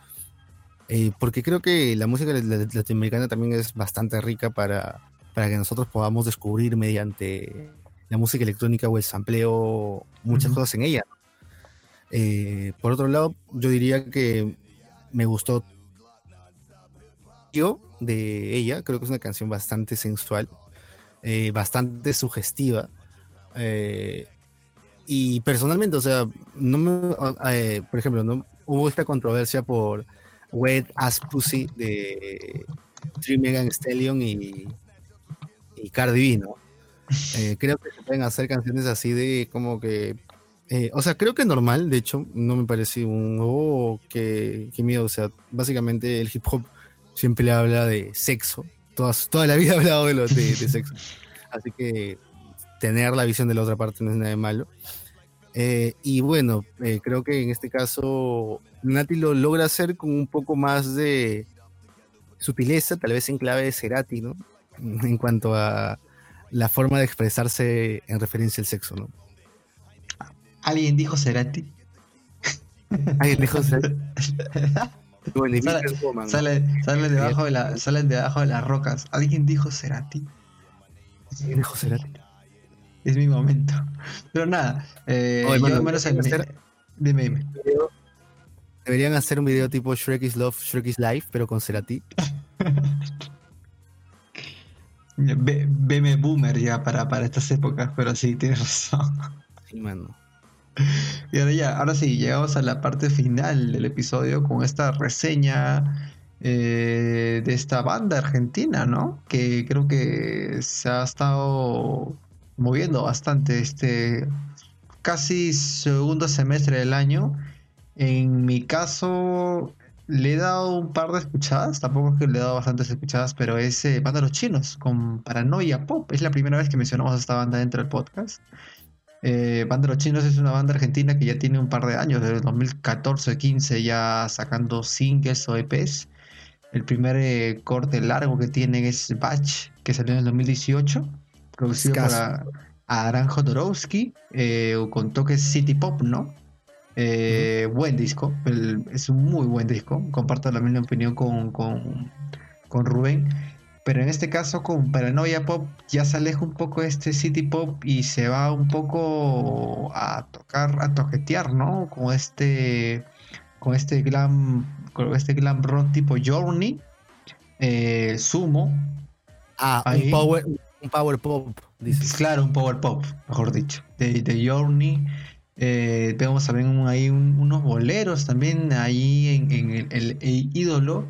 Eh, porque creo que la música latinoamericana también es bastante rica para, para que nosotros podamos descubrir mediante la música electrónica o el sampleo muchas cosas en ella. Eh, por otro lado, yo diría que me gustó yo de ella, creo que es una canción bastante sensual, eh, bastante sugestiva. Eh, y personalmente, o sea, no me, eh, por ejemplo, no hubo esta controversia por Wet As Pussy de Three Megan Stallion y, y Cardi B, ¿no? creo que se pueden hacer canciones así de como que o sea, creo que normal, de hecho, no me parece un, oh, qué, qué miedo, o sea, básicamente el hip hop siempre le habla de sexo. toda la vida ha hablado de, de, sexo. Así que tener la visión de la otra parte no es nada de malo. Eh, y bueno, eh, creo que en este caso Nati lo logra hacer con un poco más de sutileza, tal vez en clave de Cerati, ¿no? En cuanto a la forma de expresarse en referencia al sexo, ¿no? ¿Alguien dijo Cerati? ¿Alguien dijo Cerati? sale, sale, debajo de la, salen debajo de las rocas. ¿Alguien dijo Cerati? ¿Alguien dijo Cerati? Es mi momento. Pero nada, eh, yo menos hacer, Dime, dime. Deberían hacer un video tipo Shrek is Love, Shrek is Life, pero con Cerati. Veme boomer ya para, para estas épocas, pero sí, tienes razón. Sí, mano. Y ahora ya, ahora sí, llegamos a la parte final del episodio con esta reseña eh, de esta banda argentina, ¿no? Que creo que se ha estado moviendo bastante este casi segundo semestre del año. En mi caso, le he dado un par de escuchadas, tampoco es que le he dado bastantes escuchadas, pero es eh, Banda Los Chinos con Paranoia Pop. Es la primera vez que mencionamos a esta banda dentro del podcast. Eh, Banda Los Chinos es una banda argentina que ya tiene un par de años, desde 2014-15 ya sacando singles o EPs. El primer eh, corte largo que tienen es Batch, que salió en el 2018, producido por Aran Jodorowsky, eh, con toques City Pop, ¿no? Eh, buen disco, es un muy buen disco. Comparto la misma opinión con, con, con, Rubén. Pero en este caso, con Paranoia Pop, ya se aleja un poco este City Pop y se va un poco a tocar, a toquetear, ¿no? Con este, con este glam, con este glam rock tipo Journey, eh, Sumo. Ah, un power, un power pop. Claro, un power pop, mejor dicho. De, de Journey. Eh, vemos también ahí unos boleros también ahí en, el, ídolo.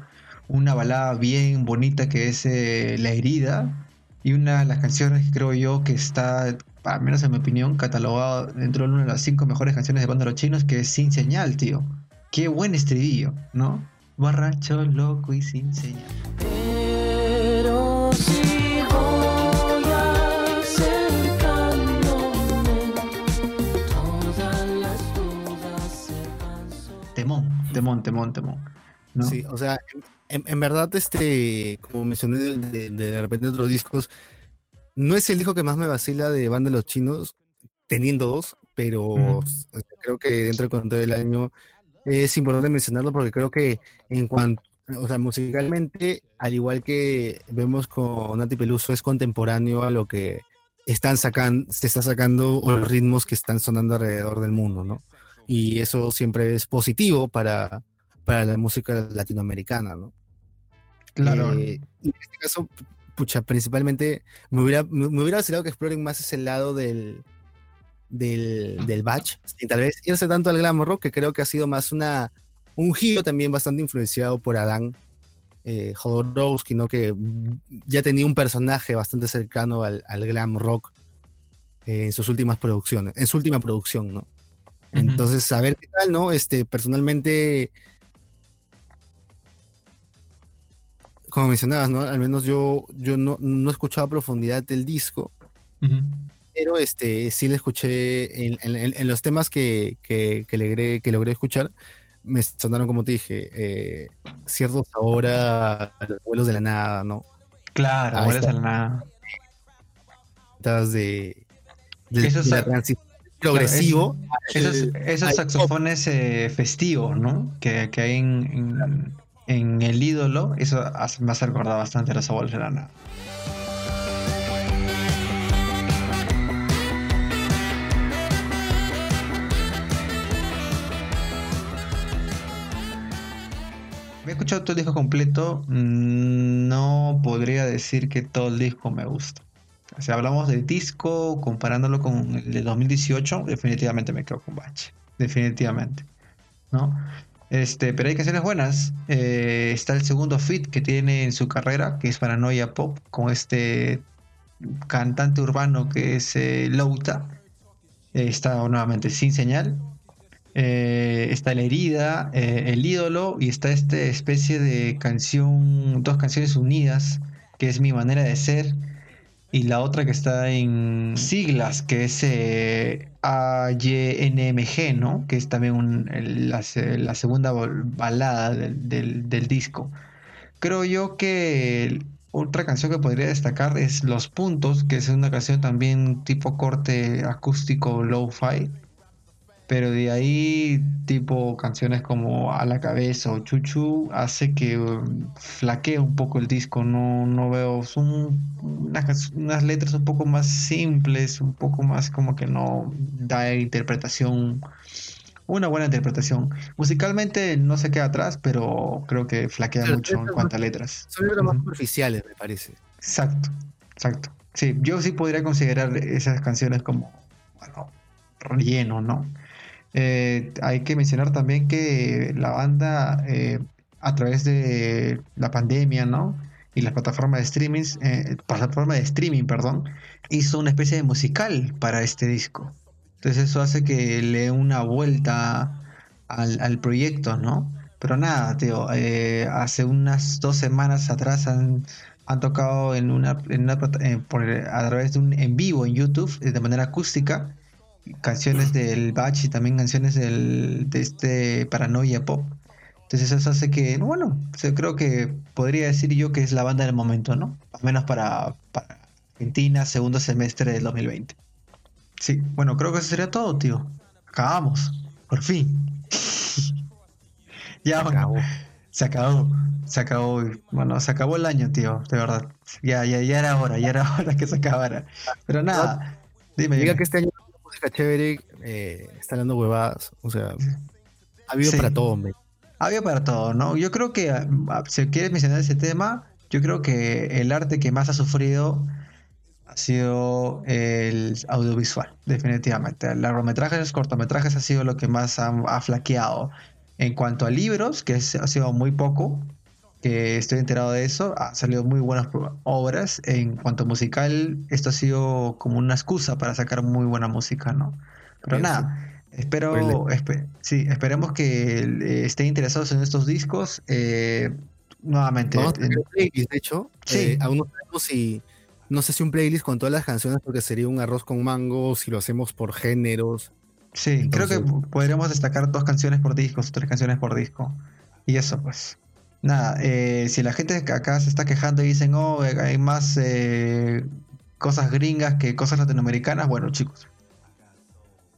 Una balada bien bonita que es eh, La herida. Y una de las canciones que creo yo que está, al menos en mi opinión, catalogada dentro de una de las cinco mejores canciones de banda los chinos, que es Sin Señal, tío. Qué buen estribillo, ¿no? Borracho, loco y sin señal. Temón, temón, temón. Sí, o sea, en, verdad, este, como mencioné de, de, repente otros discos, no es el disco que más me vacila de Banda de los Chinos, teniendo dos, pero creo que dentro del contexto del año es importante mencionarlo porque creo que en cuanto, o sea, musicalmente, al igual que vemos con Nati Peluso, es contemporáneo a lo que están sacando, se está sacando los ritmos que están sonando alrededor del mundo, ¿no? Y eso siempre es positivo para, para la música latinoamericana, ¿no? Claro. Eh, en este caso, pucha, principalmente me hubiera, me, hubiera vacilado que exploren más ese lado del, del, del batch, y tal vez irse tanto al glam rock, que creo que ha sido más una, un giro también bastante influenciado por Adán eh, Jodorowsky, ¿no? que ya tenía un personaje bastante cercano al, al glam rock eh, en sus últimas producciones, en su última producción, ¿no? Entonces, a ver qué tal, ¿no? Este, personalmente, como mencionabas, ¿no? Al menos yo, yo no, no he escuchado a profundidad el disco, pero este, sí le escuché en, los temas que, que, logré, que logré escuchar, me sonaron, como te dije, eh, ciertos ahora los vuelos de la nada, ¿no? Claro, vuelos de la nada. De, de, de la transición progresivo. esos, saxofones eh, festivos, ¿no? Que, hay en, el ídolo, eso me hace recordar bastante a los abuelos de la nada. Me he escuchado todo el disco completo, mm, no podría decir que todo el disco me gusta. Si hablamos del disco, comparándolo con el de 2018, definitivamente me quedo con Bache. Definitivamente. ¿No? Este, pero hay canciones buenas. Eh, está el segundo fit que tiene en su carrera, que es Paranoia Pop, con este cantante urbano que es eh, Louta. Eh, está nuevamente sin señal. está La Herida, El Ídolo y está esta especie de canción, dos canciones unidas, que es Mi Manera de Ser y la otra que está en siglas, que es eh, AYNMG, ¿no? Que es también la, segunda balada del, disco. Creo yo que otra canción que podría destacar es Los Puntos, que es una canción también tipo corte acústico low-fi pero de ahí, tipo canciones como A la cabeza o Chuchu, hace que um, flaquee un poco el disco. No, no veo. Son unas, letras un poco más simples, un poco más como que no da interpretación. Una buena interpretación. Musicalmente no se queda atrás, pero creo que flaquea mucho en cuanto a letras. Son letras más superficiales, me parece. Exacto, exacto. Sí, yo sí podría considerar esas canciones como, bueno, relleno, ¿no? Eh, hay que mencionar también que la banda, eh, a través de la pandemia, ¿no? Y la plataforma de streaming, eh, plataforma de streaming, perdón, hizo una especie de musical para este disco. Entonces eso hace que le dé una vuelta al, proyecto, ¿no? Pero nada, tío, hace unas dos semanas atrás han, tocado en una, en una a través de un en vivo en YouTube de manera acústica canciones del Batch y también canciones del, de este Paranoia Pop. Entonces eso hace que, bueno, creo que podría decir yo que es la banda del momento, ¿no? Al menos para, Argentina, segundo semestre del 2020. Sí, bueno, creo que eso sería todo, tío. Acabamos. Por fin. ya, se acabó. Se acabó. Se acabó. Bueno, se acabó el año, tío, de verdad. Ya, ya, ya era hora, ya era hora que se acabara. Pero nada, dime. Diga que este año música chévere eh, está dando huevadas. O sea, ha habido para todo, hombre. Ha habido para todo, ¿no? Yo creo que, ah, si quieres mencionar ese tema, yo creo que el arte que más ha sufrido ha sido el audiovisual, definitivamente. Largometrajes, cortometrajes ha sido lo que más ha, flaqueado. En cuanto a libros, que ha sido muy poco, que estoy enterado de eso, ha salido muy buenas obras. En cuanto a musical, esto ha sido como una excusa para sacar muy buena música, ¿no? Pero nada, espero, sí, esperemos que estén interesados en estos discos. Eh, nuevamente. de hecho, sí. Eh, aún no sabemos si no sé si un playlist con todas las canciones, porque sería un arroz con mango, si lo hacemos por géneros. Sí, creo que podríamos destacar dos canciones por disco, tres canciones por disco. Y eso, pues. Nada, eh, si la gente acá se está quejando y dicen, oh, hay más eh, cosas gringas que cosas latinoamericanas, bueno, chicos.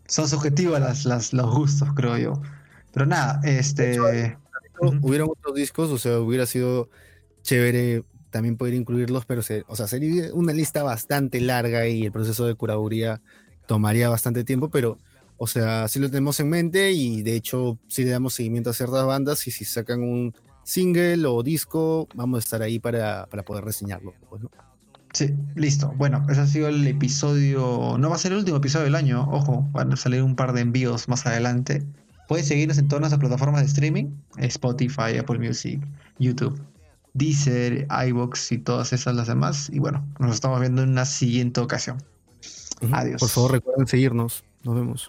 Son subjetivos las, las, los gustos, creo yo. Pero nada, este. Hubieron otros discos, o sea, hubiera sido chévere también poder incluirlos, pero o sea, sería una lista bastante larga y el proceso de curaduría tomaría bastante tiempo, pero, o sea, sí lo tenemos en mente y de hecho sí le damos seguimiento a ciertas bandas y si sacan un single o disco, vamos a estar ahí para, poder reseñarlo. Pues, sí, listo. Bueno, ese ha sido el episodio, no va a ser el último episodio del año, ojo, van a salir un par de envíos más adelante. Puedes seguirnos en todas las plataformas de streaming, Spotify, Apple Music, YouTube. Deezer, iBox y todas esas las demás. Y bueno, nos estamos viendo en una siguiente ocasión. Adiós. Por favor, recuerden seguirnos. Nos vemos.